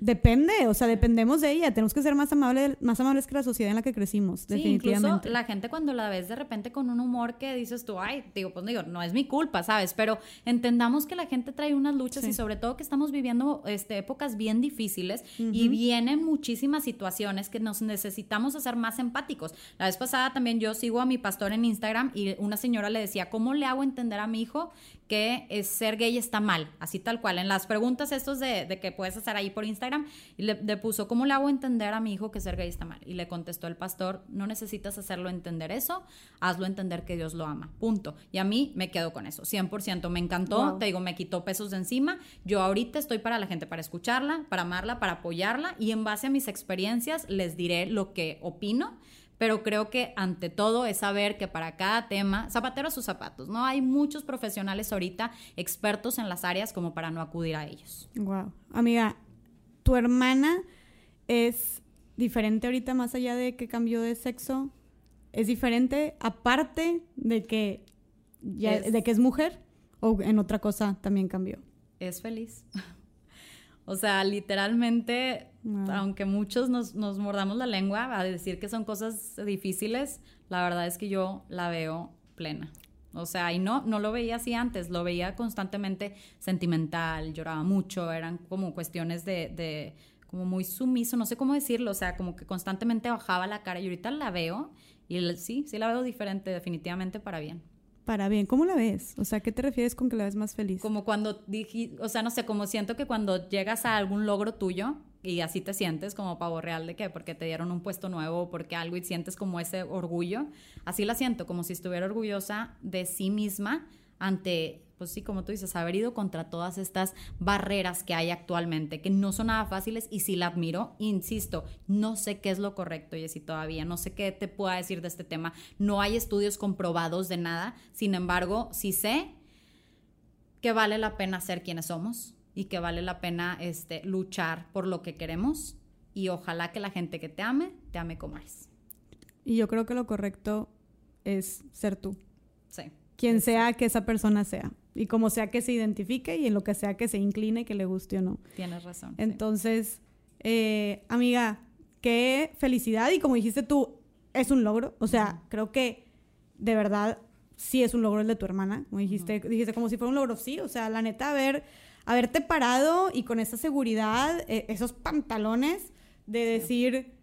depende, o sea, dependemos de ella. Tenemos que ser más amables, más amables que la sociedad en la que crecimos, Sí, definitivamente. incluso la gente cuando la ves de repente con un humor que dices tú, ay, digo, pues digo, no es mi culpa, ¿sabes? Pero entendamos que la gente trae unas luchas Sí. y sobre todo que estamos viviendo este, épocas bien difíciles y vienen muchísimas situaciones que nos necesitamos hacer más empáticos. La vez pasada también yo sigo a mi pastor en Instagram y una señora le decía, ¿cómo le hago entender a mi hijo que es ser gay está mal? Así tal cual. En las preguntas estos de, de que puedes hacer ahí por Instagram, y le, le puso, ¿cómo le hago entender a mi hijo que ser gay está mal? Y le contestó el pastor, no necesitas hacerlo entender eso, hazlo entender que Dios lo ama. Punto. Y a mí me quedo con eso, 100%. Me encantó, Wow. te digo, me quitó pesos de encima. Yo ahorita estoy para la gente, para escucharla, para amarla, para apoyarla y en base a mis experiencias les diré lo que opino. Pero creo que ante todo es saber que para cada tema, zapatero a sus zapatos, ¿no? Hay muchos profesionales ahorita expertos en las áreas como para no acudir a ellos. Wow. Amiga, tu hermana es diferente ahorita más allá de que cambió de sexo. Es diferente aparte de que ya- Es- de que es mujer o en otra cosa también cambió. es feliz. [laughs] O sea, literalmente, Wow. aunque muchos nos, nos mordamos la lengua a decir que son cosas difíciles, la verdad es que yo la veo plena. O sea, y no, no lo veía así antes, lo veía constantemente sentimental, lloraba mucho, eran como cuestiones de, de como muy sumiso, no sé cómo decirlo, o sea, como que constantemente bajaba la cara y ahorita la veo y sí, sí la veo diferente, definitivamente para bien. Para bien, ¿cómo la ves? O sea, ¿qué te refieres con que la ves más feliz? Como cuando dije, o sea, no sé, como siento que cuando llegas a algún logro tuyo y así te sientes como pavo real de que porque te dieron un puesto nuevo porque algo y sientes como ese orgullo, así la siento, como si estuviera orgullosa de sí misma ante, pues sí, como tú dices, haber ido contra todas estas barreras que hay actualmente, que no son nada fáciles y sí la admiro, insisto, no sé qué es lo correcto, Jessy, todavía, no sé qué te pueda decir de este tema, no hay estudios comprobados de nada, sin embargo, sí sé que vale la pena ser quienes somos y que vale la pena este, luchar por lo que queremos y ojalá que la gente que te ame, te ame como eres. Y yo creo que lo correcto es ser tú. Sí. Quien sea que esa persona sea. Y como sea que se identifique y en lo que sea que se incline, que le guste o no. Tienes razón. sí. Entonces, eh, amiga, qué felicidad. Y como dijiste tú, es un logro. O sea, creo que de verdad sí es un logro el de tu hermana. Como dijiste, dijiste como si fuera un logro, sí. O sea, la neta, haber, haberte parado y con esa seguridad, eh, esos pantalones de decir,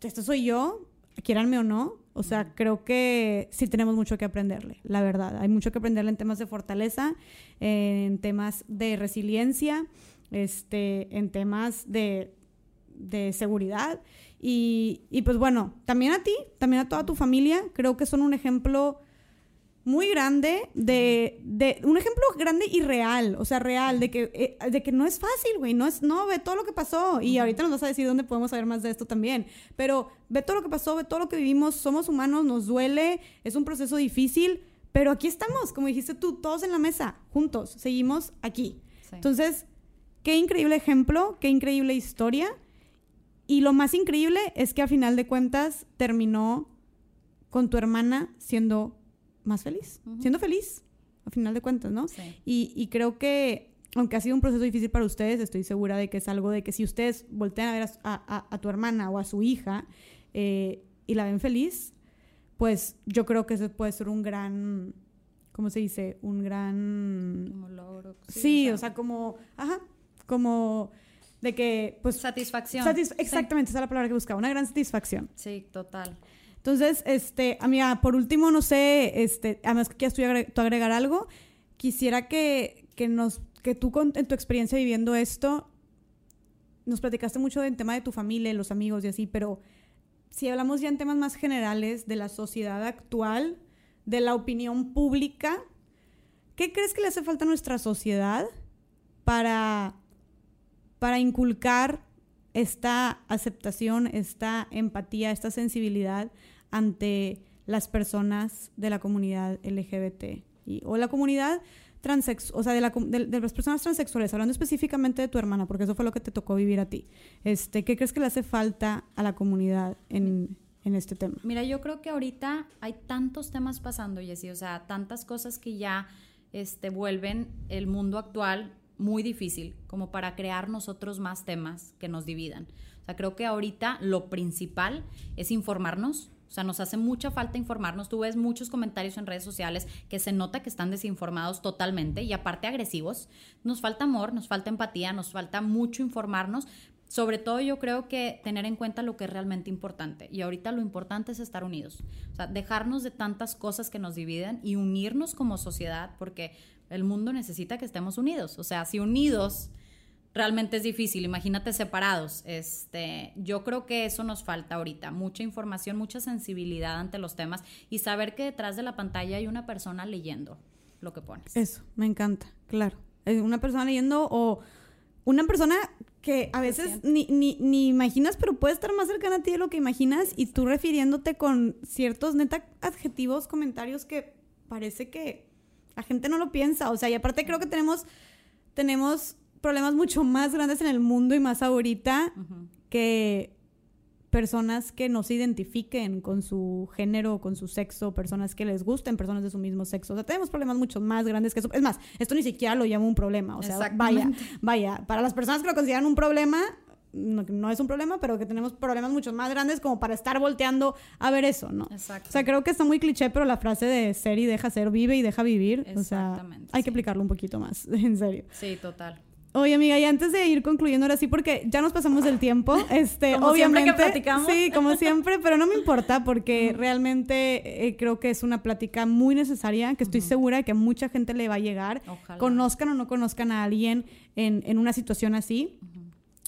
esto soy yo, quieranme o no. O sea, creo que sí tenemos mucho que aprenderle, la verdad. Hay mucho que aprenderle en temas de fortaleza, en temas de resiliencia, este, en temas de, de seguridad. Y, y pues bueno, también a ti, también a toda tu familia, creo que son un ejemplo muy grande de, de, un ejemplo grande y real, o sea, real, de que, eh, de que no es fácil, güey, no es, no, ve todo lo que pasó y ahorita nos vas a decir dónde podemos saber más de esto también, pero ve todo lo que pasó, ve todo lo que vivimos, somos humanos, nos duele, es un proceso difícil, pero aquí estamos, como dijiste tú, todos en la mesa, juntos, seguimos aquí. Entonces, qué increíble ejemplo, qué increíble historia y lo más increíble es que a final de cuentas terminó con tu hermana siendo más feliz, siendo feliz, a final de cuentas, ¿no? Y, creo que, aunque ha sido un proceso difícil para ustedes, estoy segura de que es algo de que si ustedes voltean a ver a, tu hermana o a su hija eh, y la ven feliz, pues yo creo que eso puede ser un gran, ¿cómo se dice? Un gran... Como logro. Sí, o, sea, como, ajá, como de que, pues... Satisfacción. exactamente, esa es la palabra que buscaba, una gran satisfacción. Sí, total. Entonces, este, amiga, por último, no sé, este, además que quieras tú agregar, algo, quisiera que, que, nos, que tú en tu experiencia viviendo esto, nos platicaste mucho del tema de tu familia, los amigos y así, pero si hablamos ya en temas más generales de la sociedad actual, de la opinión pública, ¿qué crees que le hace falta a nuestra sociedad para, para inculcar esta aceptación, esta empatía, esta sensibilidad ante las personas de la comunidad LGBT o la comunidad transexual, o sea, de, las personas transexuales, hablando específicamente de tu hermana, porque eso fue lo que te tocó vivir a ti. Este, ¿Qué crees que le hace falta a la comunidad en, en este tema? Mira, yo creo que ahorita hay tantos temas pasando, Jessy, o sea, tantas cosas que ya este, vuelven el mundo actual muy difícil como para crear nosotros más temas que nos dividan. O sea, creo que ahorita lo principal es informarnos. O sea, nos hace mucha falta informarnos. Tú ves muchos comentarios en redes sociales que se nota que están desinformados totalmente y aparte agresivos. Nos falta amor, nos falta empatía, nos falta mucho informarnos. Sobre todo yo creo que tener en cuenta lo que es realmente importante. Y ahorita lo importante es estar unidos. O sea, dejarnos de tantas cosas que nos dividen y unirnos como sociedad porque el mundo necesita que estemos unidos. O sea, si unidos realmente es difícil, imagínate separados. Este, yo creo que eso nos falta ahorita, mucha información, mucha sensibilidad ante los temas y saber que detrás de la pantalla hay una persona leyendo lo que pones. Eso, me encanta, claro. Una persona leyendo o una persona que a veces ni, ni, ni, imaginas, pero puede estar más cercana a ti de lo que imaginas y tú refiriéndote con ciertos neta adjetivos, comentarios que parece que la gente no lo piensa. O sea, y aparte creo que tenemos, tenemos problemas mucho más grandes en el mundo y más ahorita que personas que no se identifiquen con su género, con su sexo, personas que les gusten personas de su mismo sexo. O sea, tenemos problemas mucho más grandes que eso. Es más, esto ni siquiera lo llamo un problema. O sea, vaya, vaya, para las personas que lo consideran un problema, no, es un problema, pero que tenemos problemas mucho más grandes como para estar volteando a ver eso, ¿no? Exacto. O sea, creo que está muy cliché, pero la frase de ser y deja ser, vive y deja vivir, o sea, hay que aplicarlo un poquito más, [laughs] en serio. Sí, total. Oye, amiga, y antes de ir concluyendo ahora sí, porque ya nos pasamos el tiempo, [laughs] este, obviamente, platicamos. sí, como [laughs] siempre, pero no me importa porque realmente eh, creo que es una plática muy necesaria, que estoy segura de que mucha gente le va a llegar, conozcan o no conozcan a alguien en, en una situación así.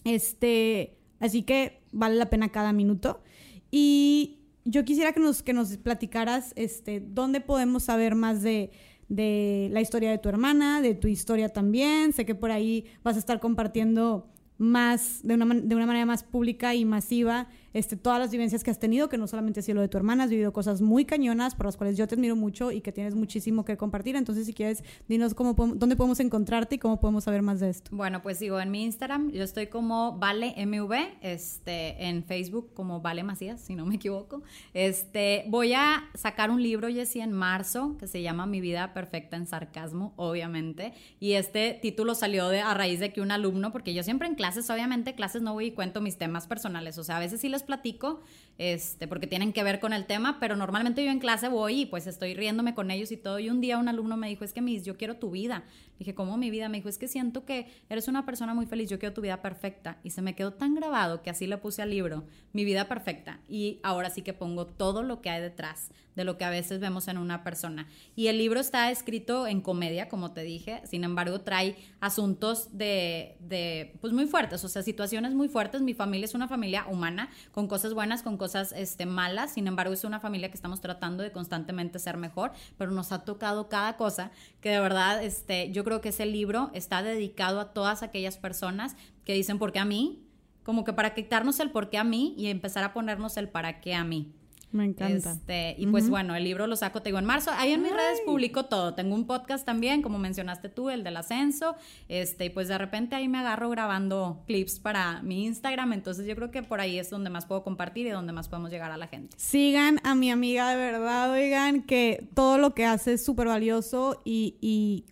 Este, así que vale la pena cada minuto. Y yo quisiera que nos, que nos platicaras este, dónde podemos saber más de, de la historia de tu hermana, de tu historia también. Sé que por ahí vas a estar compartiendo más, de una, de una manera más pública y masiva, este, todas las vivencias que has tenido, que no solamente ha sido lo de tu hermana, has vivido cosas muy cañonas por las cuales yo te admiro mucho y que tienes muchísimo que compartir. Entonces, si quieres, dinos cómo dónde podemos encontrarte y cómo podemos saber más de esto. Bueno, pues digo, en mi Instagram yo estoy como Vale MV, este, en Facebook como Vale Macías, si no me equivoco. Este, voy a sacar un libro, Jessie, en marzo, que se llama Mi vida perfecta en sarcasmo, obviamente. Y este título salió de, a raíz de que un alumno, porque yo siempre en clases, obviamente, clases no voy y cuento mis temas personales. O sea, a veces sí les platico, este, porque tienen que ver con el tema, pero normalmente yo en clase voy y pues estoy riéndome con ellos y todo. Y un día un alumno me dijo, es que mis, yo quiero tu vida. dije, ¿cómo mi vida? Me dijo, es que siento que eres una persona muy feliz, yo quiero tu vida perfecta. Y se me quedó tan grabado que así le puse al libro, mi vida perfecta. Y ahora sí que pongo todo lo que hay detrás de lo que a veces vemos en una persona. Y el libro está escrito en comedia, como te dije, sin embargo trae asuntos de, de, pues muy fuertes, o sea, situaciones muy fuertes. Mi familia es una familia humana, con cosas buenas, con cosas este, malas, sin embargo es una familia que estamos tratando de constantemente ser mejor, pero nos ha tocado cada cosa que de verdad, este, yo creo que ese libro está dedicado a todas aquellas personas que dicen, ¿por qué a mí? Como que para quitarnos el por qué a mí y empezar a ponernos el para qué a mí. Me encanta. Este, y pues bueno, el libro lo saco, te digo, en marzo. Ahí en mis redes publico todo. Tengo un podcast también, como mencionaste tú, el del ascenso. Este, y pues de repente ahí me agarro grabando clips para mi Instagram. Entonces yo creo que por ahí es donde más puedo compartir y donde más podemos llegar a la gente. Sigan a mi amiga de verdad, oigan, que todo lo que hace es súper valioso y, y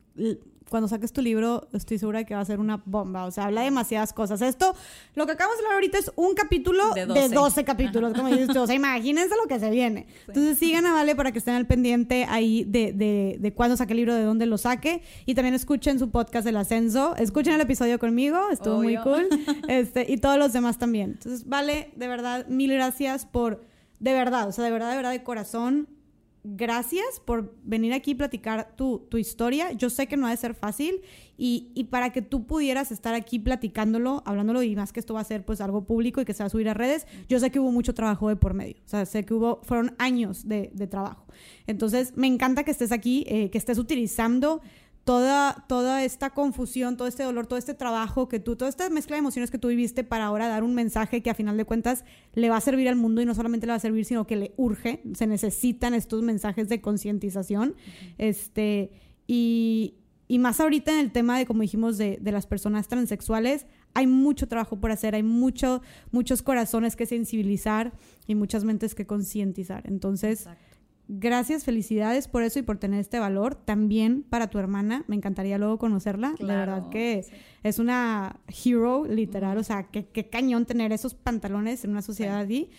cuando saques tu libro, estoy segura de que va a ser una bomba. O sea, habla demasiadas cosas. Esto, lo que acabamos de hablar ahorita es un capítulo de 12, capítulos, como dices tú. O sea, imagínense lo que se viene. Entonces, sigan a Vale para que estén al pendiente ahí de, de, de cuándo saque el libro, de dónde lo saque. Y también escuchen su podcast El Ascenso. Escuchen el episodio conmigo, estuvo muy cool. [laughs] Este, y todos los demás también. Entonces, Vale, de verdad, mil gracias por, de verdad, o sea, de verdad, de verdad, de corazón gracias por venir aquí y platicar tu, historia. Yo sé que no ha de ser fácil y, y, para que tú pudieras estar aquí platicándolo, hablándolo y más que esto va a ser pues algo público y que se va a subir a redes, yo sé que hubo mucho trabajo de por medio. O sea, sé que hubo, fueron años de, de trabajo. Entonces, me encanta que estés aquí, eh, que estés utilizando toda, toda esta confusión, todo este dolor, todo este trabajo que tú, toda esta mezcla de emociones que tú viviste para ahora dar un mensaje que a final de cuentas le va a servir al mundo y no solamente le va a servir, sino que le urge, se necesitan estos mensajes de concientización. Este, y, y, más ahorita en el tema de, como dijimos, de, de, las personas transexuales, hay mucho trabajo por hacer, hay mucho, muchos corazones que sensibilizar y muchas mentes que concientizar. Entonces... Gracias, felicidades por eso y por tener este valor. También para tu hermana, me encantaría luego conocerla. la verdad que es una hero, literal. O sea, qué, cañón tener esos pantalones en una sociedad así.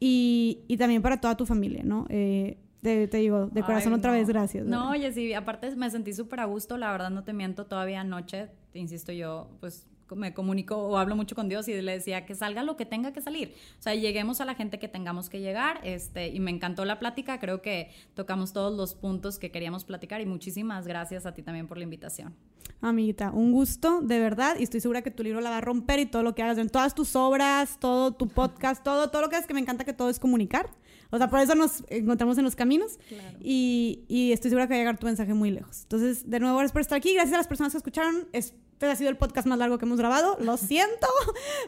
Y, y, también para toda tu familia, ¿no? Eh, te, digo, de corazón otra vez, gracias. No, oye, sí, aparte me sentí súper a gusto, la verdad no te miento, todavía anoche, te insisto yo, pues me comunico o hablo mucho con Dios y le decía que salga lo que tenga que salir. O sea, lleguemos a la gente que tengamos que llegar. Este, y me encantó la plática. Creo que tocamos todos los puntos que queríamos platicar. Y muchísimas gracias a ti también por la invitación. Amiguita, un gusto, de verdad. Y estoy segura que tu libro la va a romper y todo lo que hagas en todas tus obras, todo tu podcast, todo, todo lo que es que me encanta que todo es comunicar. O sea, por eso nos encontramos en los caminos. Y, y, estoy segura que va a llegar tu mensaje muy lejos. Entonces, de nuevo, gracias por estar aquí. Gracias a las personas que escucharon. Este ha sido el podcast más largo que hemos grabado. Lo [laughs] siento,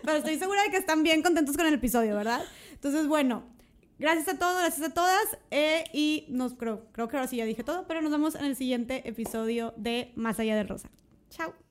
pero estoy segura de que están bien contentos con el episodio, ¿verdad? Entonces, bueno, gracias a todos, gracias a todas. Eh, y nos creo, creo que ahora sí ya dije todo, pero nos vemos en el siguiente episodio de Más allá de Rosa. Chao.